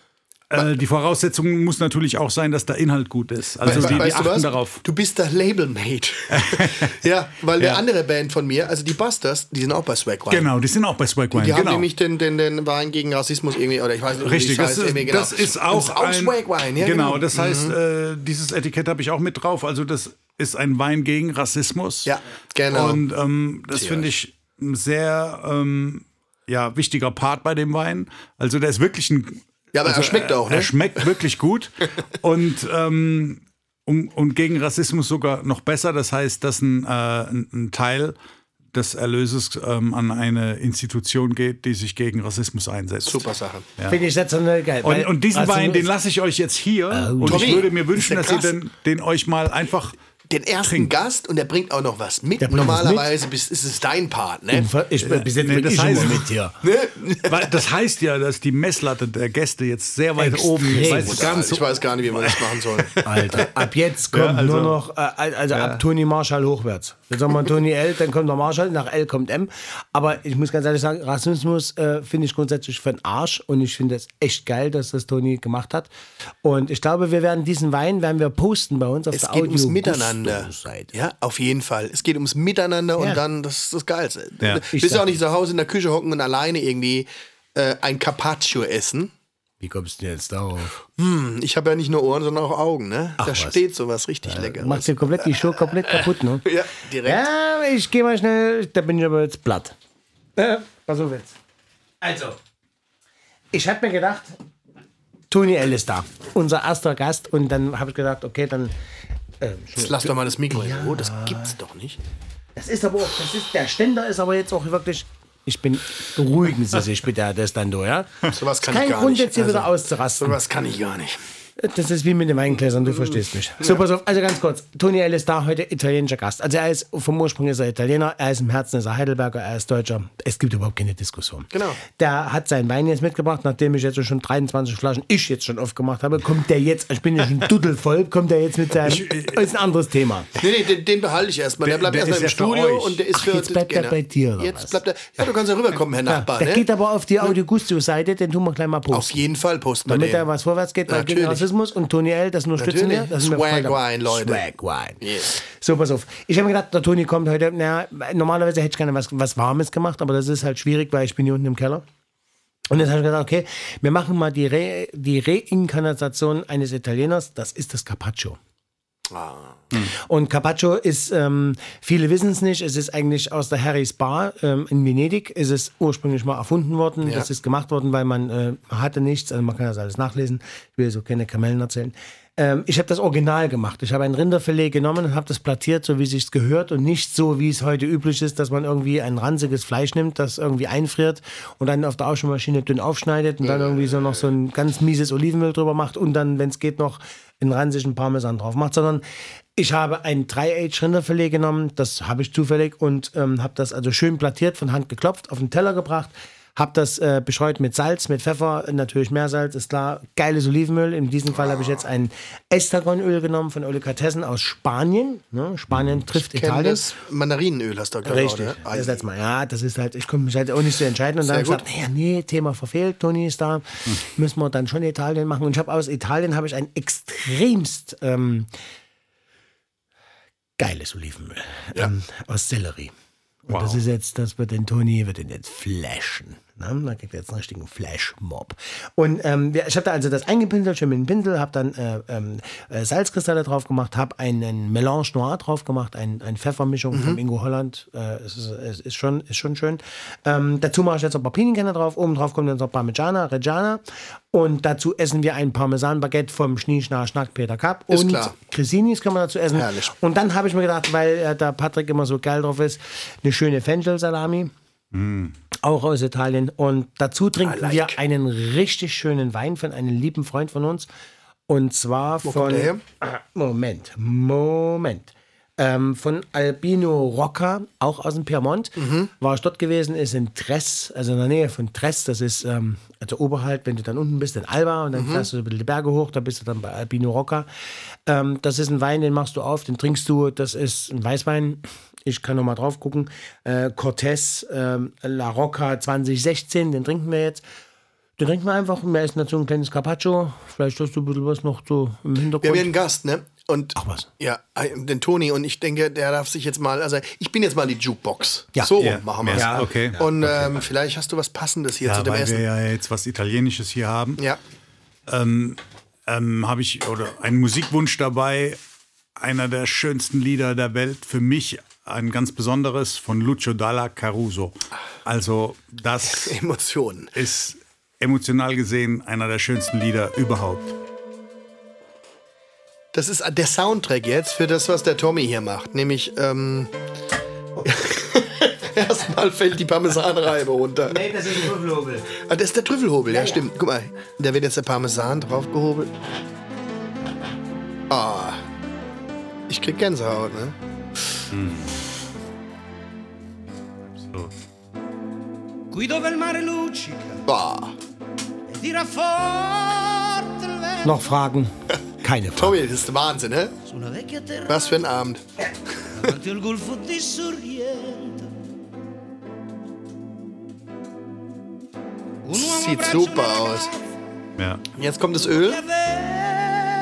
äh, die Voraussetzung muss natürlich auch sein, dass der Inhalt gut ist. Also Weißt- die, die weißt du achten was? darauf. Du bist der Labelmate. [laughs] ja, weil Ja. eine andere Band von mir, also die Busters, die sind auch bei Swag Wine. Genau, die sind auch bei Swagwine. Die haben genau. nämlich den, den, den Wein gegen Rassismus irgendwie, oder ich weiß nicht, Richtig, das, heißt, ist, irgendwie, genau. das ist auch, das ist auch ein, Swag Wine, ja, genau, genau. das heißt, äh, dieses Etikett habe ich auch mit drauf. Also das ist ein Wein gegen Rassismus. Ja, genau. Und ähm, das finde ich ein sehr ähm, ja, wichtiger Part bei dem Wein. Also der ist wirklich ein Ja, aber also er schmeckt auch, ne? Er schmeckt wirklich gut. [laughs] und, ähm, um, und gegen Rassismus sogar noch besser. Das heißt, dass ein, äh, ein, Teil des Erlöses ähm, an eine Institution geht, die sich gegen Rassismus einsetzt. Super Sache. Finde ich sensationell geil. Und, und diesen also, Wein, den lasse ich euch jetzt hier. und Tommy, ich würde mir wünschen, dass ihr den, den euch mal einfach. Den ersten Trinken. Gast und der bringt auch noch was mit. Normalerweise bist, ist es dein Part, ne? Ich, bis jetzt Nee, bin das ich heißt- mit hier. [laughs] Weil das heißt ja, dass die Messlatte der Gäste jetzt sehr weit Extrem. oben ist. Brutal. ganz ich weiß gar nicht, wie man das machen soll. [laughs] Alter, ab jetzt [laughs] kommt also- nur noch, äh, also ab Toni Marshall hochwärts. Jetzt sagen wir Toni L, dann kommt der Marshall, nach L kommt M. Aber ich muss ganz ehrlich sagen, Rassismus äh, finde ich grundsätzlich für den Arsch und ich finde es echt geil, dass das Toni gemacht hat. Und ich glaube, wir werden diesen Wein werden wir posten bei uns auf Es der geht ums Audio Miteinander. Ja, auf jeden Fall. Es geht ums Miteinander Ja. und dann, das ist das Geilste. Ja. Du Ich willst ja auch nicht zu Hause in der Küche hocken und alleine irgendwie äh, ein Carpaccio essen. Wie kommst du denn jetzt darauf? Hm, ich habe ja nicht nur Ohren, sondern auch Augen, ne? da was. steht sowas richtig lecker. Machst du komplett die Show komplett kaputt, ne? [laughs] Ja, direkt. Ja, ich gehe mal schnell, da bin ich aber jetzt platt. Äh, was auf jetzt? Also, ich habe mir gedacht, Toni L ist da, unser erster Gast. Und dann habe ich gedacht, okay, dann. Äh, Jetzt lass doch mal das Mikro in Ruhe, das gibt's doch nicht. das ist aber auch, das ist, der Ständer ist aber jetzt auch wirklich. Ich bin, beruhigen Sie [laughs] sich bitte, Herr Destando, ja? Sowas kann Kein ich gar Grund, nicht. jetzt hier Also, wieder auszurasten. Sowas kann ich gar nicht. Das ist wie mit den Weingläsern, du verstehst mich. So, pass auf, also ganz kurz. Toni L ist da, heute italienischer Gast. Also er ist, vom Ursprung ist er Italiener, er ist im Herzen ist er Heidelberger, er ist Deutscher. Es gibt überhaupt keine Diskussion. Genau. Der hat seinen Wein jetzt mitgebracht, nachdem ich jetzt schon 23 Flaschen, ich jetzt schon aufgemacht habe, kommt der jetzt, ich bin ja schon duddelvoll, kommt der jetzt mit seinem, ist ein anderes Thema. Nee, nee, den, den behalte ich erstmal. Der Der- bleibt erstmal im ja Studio und der ist Ach, für. jetzt bleibt der genau. bei dir, oder Jetzt was? bleibt er. Ja, du kannst ja rüberkommen, Herr Nachbar. Der ne? geht aber auf die Audio Gusto-Seite, den tun wir gleich mal Auf posten. jeden Fall posten wir Damit da was vorwärts geht Natürlich. Rassismus und Toni L, das unterstützen Natürlich. wir. Das Swag. Wine, Leute. Swag Wine. Yes. So, pass auf. Ich habe mir gedacht, der Toni kommt heute. Na, normalerweise hätte ich gerne was, was Warmes gemacht, aber das ist halt schwierig, weil ich bin hier unten im Keller. Und jetzt habe ich gedacht, okay, wir machen mal die, Re, die Reinkarnation eines Italieners. Das ist das Carpaccio. Und Carpaccio ist, ähm, viele wissen es nicht, es ist eigentlich aus der Harry's Bar ähm, in Venedig, ist es ursprünglich mal erfunden worden. Ja. Das ist gemacht worden, weil man äh, hatte nichts, also man kann das alles nachlesen. Ich will so keine Kamellen erzählen. Ähm, ich habe das Original gemacht. Ich habe ein Rinderfilet genommen und habe das plattiert, so wie sich's gehört und nicht so, wie es heute üblich ist, dass man irgendwie ein ranziges Fleisch nimmt, das irgendwie einfriert und dann auf der Aufschnittmaschine dünn aufschneidet und dann irgendwie so noch so ein ganz mieses Olivenöl drüber macht und dann, wenn es geht, noch einen ranzigen Parmesan drauf macht, sondern ich habe ein 3-Age-Rinderfilet genommen, das habe ich zufällig und ähm, habe das also schön plattiert, von Hand geklopft, auf den Teller gebracht, Hab das äh, beschreut mit Salz, mit Pfeffer, natürlich Meersalz, ist klar. Geiles Olivenöl. In diesem Fall habe ich jetzt ein Estragonöl genommen von Olikatessen aus Spanien. Ne? Spanien trifft Ich kenn Italien. das Mandarinenöl hast du gerade. Richtig. Ne? Das letzte Mal. Ja, das ist halt, ich konnte mich halt auch nicht so entscheiden. Und dann habe ich gesagt, naja, nee, Thema verfehlt, Toni ist da, müssen wir dann schon Italien machen. Und ich habe aus Italien habe ich ein extremst ähm, geiles Olivenöl ähm, aus Sellerie. Und das ist jetzt, das wird den Toni, wird den jetzt flashen. Ne? Da kriegt er jetzt einen richtigen Flash-Mob. Und ähm, wir- ich habe da also das eingepinselt, schön mit dem Pinsel, habe dann äh, ähm, äh, Salzkristalle drauf gemacht, habe einen Melange Noir drauf gemacht, ein, eine Pfeffermischung von Ingo Holland. Äh, es, ist, es ist, schon, ist schon schön. Ähm, dazu mache ich jetzt noch ein paar Pinienkerne drauf. Oben drauf kommt dann noch Parmigiana, Reggiana. Und dazu essen wir ein Parmesan-Baguette vom Schnieschnar Schnack Peter Kapp. Ist und klar. Cresinis kann man dazu essen. Herrlich. Und dann habe ich mir gedacht, weil äh, da Patrick immer so geil drauf ist, eine schöne Fenchel-Salami. Auch aus Italien. Und dazu trinken like. wir einen richtig schönen Wein von einem lieben Freund von uns. Und zwar Wo von. Ah, Moment, Moment. Ähm, von Albino Rocca, auch aus dem Piemont. Mhm. War ich dort gewesen, ist in Tress, also in der Nähe von Tress. Das ist ähm, also oberhalb, wenn du dann unten bist, in Alba und dann Mhm. fährst du über die Berge hoch, da bist du dann bei Albino Rocca. Ähm, das ist ein Wein, den machst du auf, den trinkst du. Das ist ein Weißwein. Ich kann noch mal drauf gucken. Äh, Cortés ähm, La Rocca 2016, den trinken wir jetzt. Den trinken wir einfach. Wir essen dazu ein kleines Carpaccio. Vielleicht hast du ein bisschen was noch so im Wir Hintergrund. haben hier einen Gast, ne? Und Ach was. Ja, den Toni. Und ich denke, der darf sich jetzt mal, also ich bin jetzt mal die Jukebox. Ja. so Ja. machen wir es. Ja, okay. Und ähm, vielleicht hast du was Passendes hier Ja, zu dem weil Essen. wir ja jetzt was Italienisches hier haben. ja. ähm, habe ich oder einen Musikwunsch dabei. Einer der schönsten Lieder der Welt. Für mich ein ganz besonderes von Lucio Dalla Caruso. Also, das [laughs] Emotionen. ist emotional gesehen einer der schönsten Lieder überhaupt. Das ist der Soundtrack jetzt für das, was der Tommy hier macht. Nämlich, ähm, [laughs] erstmal fällt die Parmesanreibe runter. Nee, das ist ein Trüffelhobel. Ah, das ist der Trüffelhobel, ja, stimmt. Guck mal, da wird jetzt der Parmesan draufgehobelt. Ah. Ich krieg Gänsehaut, ne? So. Qui dove il mare luccica Boah. e tira vento Noch Fragen? [laughs] Keine Fragen. Tommy, das ist Wahnsinn, ne? Was für ein Abend. Sieht super aus. Ja. Jetzt kommt das Öl.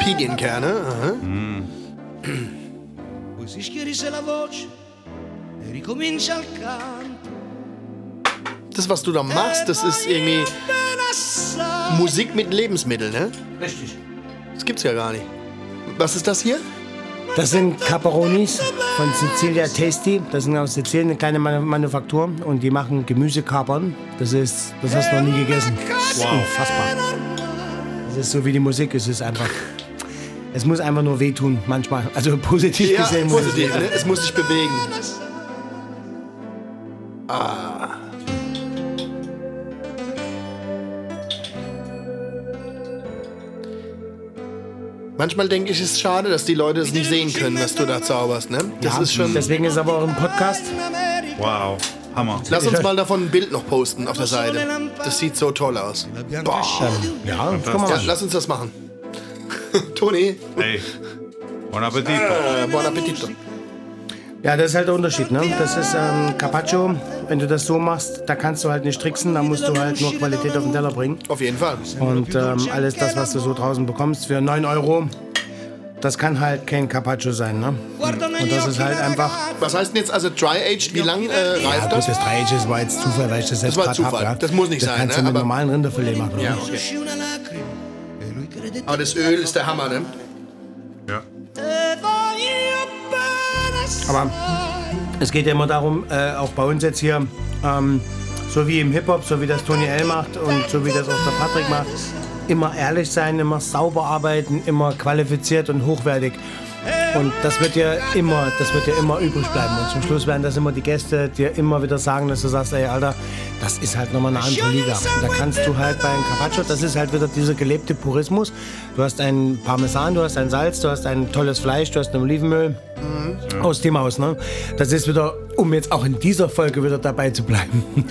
Pinienkerne. Aha. [clears throat] Poi si schiarisse la voce e ricomincia il canto. Das, was du da machst, das ist irgendwie. Musik mit Lebensmitteln, ne? Richtig. Das gibt's ja gar nicht. Was ist das hier? Das sind Caparonis von Sicilia Tasty. Das sind aus Sizilien eine kleine Manu- Manufaktur und die machen Gemüsekapern. Das ist, das hast du noch nie gegessen. Ist unfassbar. Das ist so wie die Musik. Es ist einfach, es muss einfach nur wehtun manchmal. Also positiv Ja, gesehen muss es positiv, wehtun. ne? Es muss sich bewegen. Ah. Manchmal denke ich, es ist schade, dass die Leute es nicht sehen können, was du da zauberst, ne? Das Ja, ist schon. Deswegen ist aber auch ein Podcast. Wow. Hammer. Lass uns mal davon ein Bild noch posten auf der Seite. Das sieht so toll aus. Boah. Ja, Ja, lass uns das machen. [laughs] Toni, Hey. Buon appetito. äh, buon appetito. Ja, das ist halt der Unterschied, ne? Das ist ähm, Carpaccio. Wenn du das so machst, da kannst du halt nicht tricksen, da musst du halt nur Qualität auf den Teller bringen. Auf jeden Fall. Und ähm, alles das, was du so draußen bekommst für 9 Euro, das kann halt kein Carpaccio sein, ne? Und das ist halt einfach. Was heißt denn jetzt also Dry-Aged? Wie lang äh, Ja, reift gut, das? das Dreieck war jetzt Zufall, weil ich das jetzt war gerade habe. Ja? Das muss nicht das sein, kannst ne? du mit Aber- normalen Rinderfilet machen. Ja, okay. Aber das Öl ist der Hammer, ne? Ja. Aber es geht ja immer darum, äh, auch bei uns jetzt hier, ähm, so wie im Hip-Hop, so wie das Tony L macht und so wie das auch der Patrick macht, immer ehrlich sein, immer sauber arbeiten, immer qualifiziert und hochwertig. Und das wird ja immer, das wird ja immer übrig bleiben. Und zum Schluss werden das immer die Gäste dir immer wieder sagen, dass du sagst, ey Alter, das ist halt nochmal eine andere Liga. Da kannst du halt beim Carpaccio, das ist halt wieder dieser gelebte Purismus. Du hast einen Parmesan, du hast ein Salz, du hast ein tolles Fleisch, du hast ein Olivenöl. Aus dem Haus, ne? Das ist wieder um jetzt auch in dieser Folge wieder dabei zu bleiben. [laughs]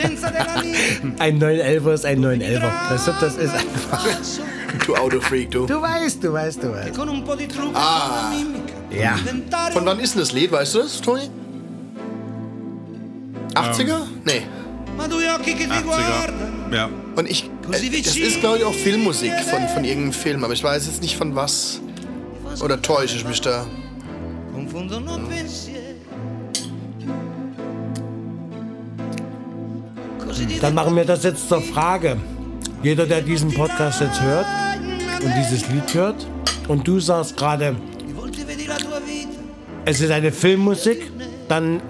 Ein 911er ist ein 911er. Das, das ist einfach. Du Autofreak, du. Du weißt, du weißt, du weißt. Ah. Ja. Von wann ist denn das Lied, weißt du das, Toni? 80er? Nee. Ma due occhi che ti 80er. guardano. Ja. Und ich, äh, das ist glaube ich auch Filmmusik von, von irgendeinem Film, aber ich weiß jetzt nicht von was. Oder täusche ich mich da? Confondono pensieri. Così di Dann machen wir das jetzt zur Frage. Jeder, der diesen Podcast jetzt hört und dieses Lied hört, und du sagst gerade, es ist eine Filmmusik, dann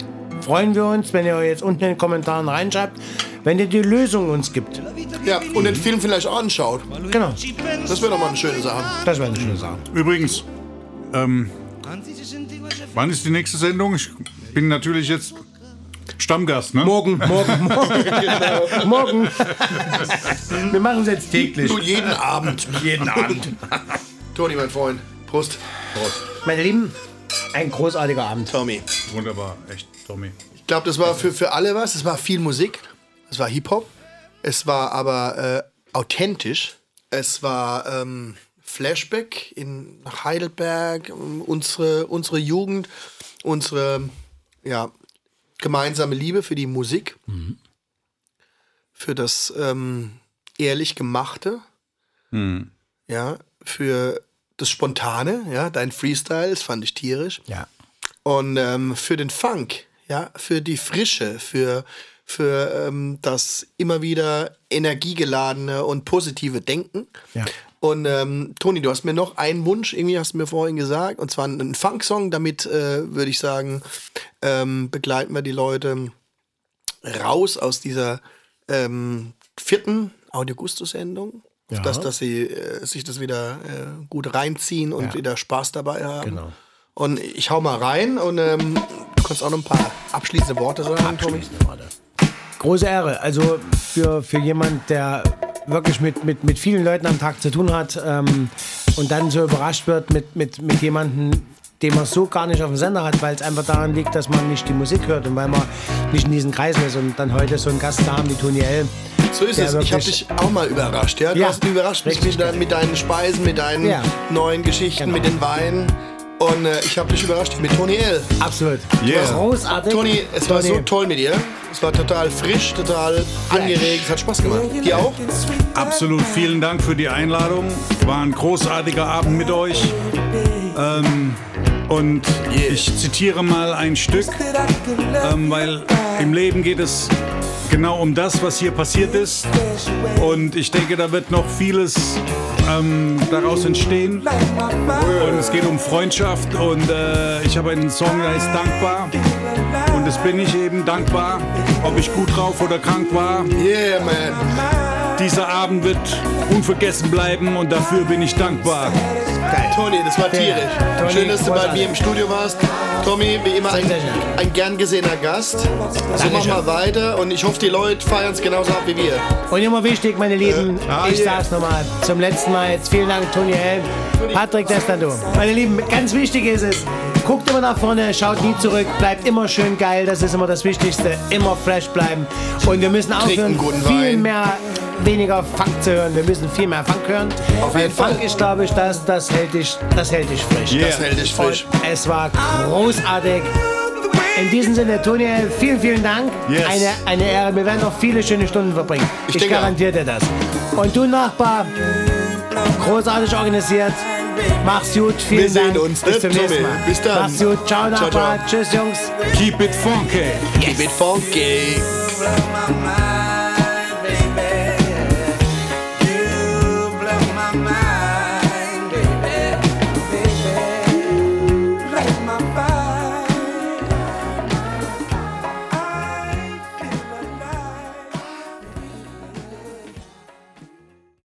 freuen wir uns, wenn ihr jetzt unten in den Kommentaren reinschreibt, wenn ihr die Lösung uns gibt. Ja, und den Film vielleicht auch anschaut. Genau. Das wäre doch mal eine schöne Sache. das wäre eine schöne Sache. Übrigens, ähm, wann ist die nächste Sendung? Ich bin natürlich jetzt Stammgast, ne? Morgen, morgen, [laughs] morgen. morgen. Wir machen es jetzt täglich. Du jeden Abend. Jeden Abend. Toni, mein Freund. Prost. Meine Lieben, ein großartiger Abend. Tommy. Wunderbar, echt, Tommy. Ich glaube, das war für, für alle was. Es war viel Musik. Es war Hip-Hop. Es war aber äh, authentisch. Es war ähm, Flashback in nach Heidelberg, ähm, unsere, unsere Jugend, unsere ja, gemeinsame Liebe für die Musik, für das ähm, ehrlich Gemachte, ja, für das Spontane, ja, dein Freestyle, das fand ich tierisch. Ja. Und ähm, für den Funk, ja, für die Frische, für, für ähm, das immer wieder energiegeladene und positive Denken. Ja. Und ähm, Toni, du hast mir noch einen Wunsch, irgendwie hast du mir vorhin gesagt, und zwar einen Funk-Song. Damit äh, würde ich sagen, ähm, begleiten wir die Leute raus aus dieser ähm, vierten Audio-Gusto-Sendung. Ja. Dass, dass sie äh, sich das wieder äh, gut reinziehen und Ja. wieder Spaß dabei haben. Genau. Und ich hau mal rein und ähm, du kannst auch noch ein paar abschließende Worte sagen, Tommy. Große Ehre. Also für, für jemand, der wirklich mit, mit, mit vielen Leuten am Tag zu tun hat ähm, und dann so überrascht wird mit, mit, mit jemandem, den man so gar nicht auf dem Sender hat, weil es einfach daran liegt, dass man nicht die Musik hört und weil man nicht in diesen Kreisen ist und dann heute so einen Gast da haben wie Toni L. So ist es. Ich habe dich auch mal überrascht. Ja? Du Ja, hast mich überrascht mich mit, mit deinen Speisen, mit deinen Ja. neuen Geschichten, Genau. mit den Weinen. Und äh, ich habe dich überrascht mit Toni L. Absolut. Yeah. Großartig. Toni, es war Toni. so toll mit dir. Es war total frisch, total angeregt. Es hat Spaß gemacht. Dir auch? Absolut vielen Dank für die Einladung. War ein großartiger Abend mit euch. Ähm, und ich zitiere mal ein Stück, ähm, weil im Leben geht es genau um das, was hier passiert ist. Und ich denke, da wird noch vieles ähm, daraus entstehen. Und es geht um Freundschaft. Und äh, ich habe einen Song, der heißt Dankbar. Und das bin ich eben dankbar, ob ich gut drauf oder krank war. Yeah, man. Dieser Abend wird unvergessen bleiben und dafür bin ich dankbar. Toni, das war tierisch. Toni, Schön, dass du bei mir im Studio warst. Tommy, wie immer ein, ein gern gesehener Gast. So Dankeschön. machen wir weiter und ich hoffe, die Leute feiern es genauso ab wie wir. Und immer wichtig, meine Lieben, ah, ich yeah. sag's nochmal zum letzten Mal jetzt. Vielen Dank, Toni Helm, Patrick Destado. Meine Lieben, ganz wichtig ist es, guckt immer nach vorne, schaut nie zurück, bleibt immer schön geil, das ist immer das Wichtigste. Immer fresh bleiben. Und wir müssen aufhören, viel Wein. mehr, weniger Funk zu hören. Wir müssen viel mehr Funk hören. Auf Weil jeden Fall. Funk ist, glaube ich, das, das, hält dich, das hält dich frisch. Yeah. Das hält dich frisch. Und es war großartig. In diesem Sinne, Toni, vielen, vielen Dank. Yes. Eine, eine Ehre. Wir werden noch viele schöne Stunden verbringen. Ich, auch. garantiere dir das. Und du, Nachbar, großartig organisiert. Mach's gut. Vielen Wir sehen Dank. uns, Bis ne, zum nächsten? Mal. Bis dann. Mach's gut. Ciao, Ciao, ciao. Tschüss, Jungs. Keep it funky. Keep it funky.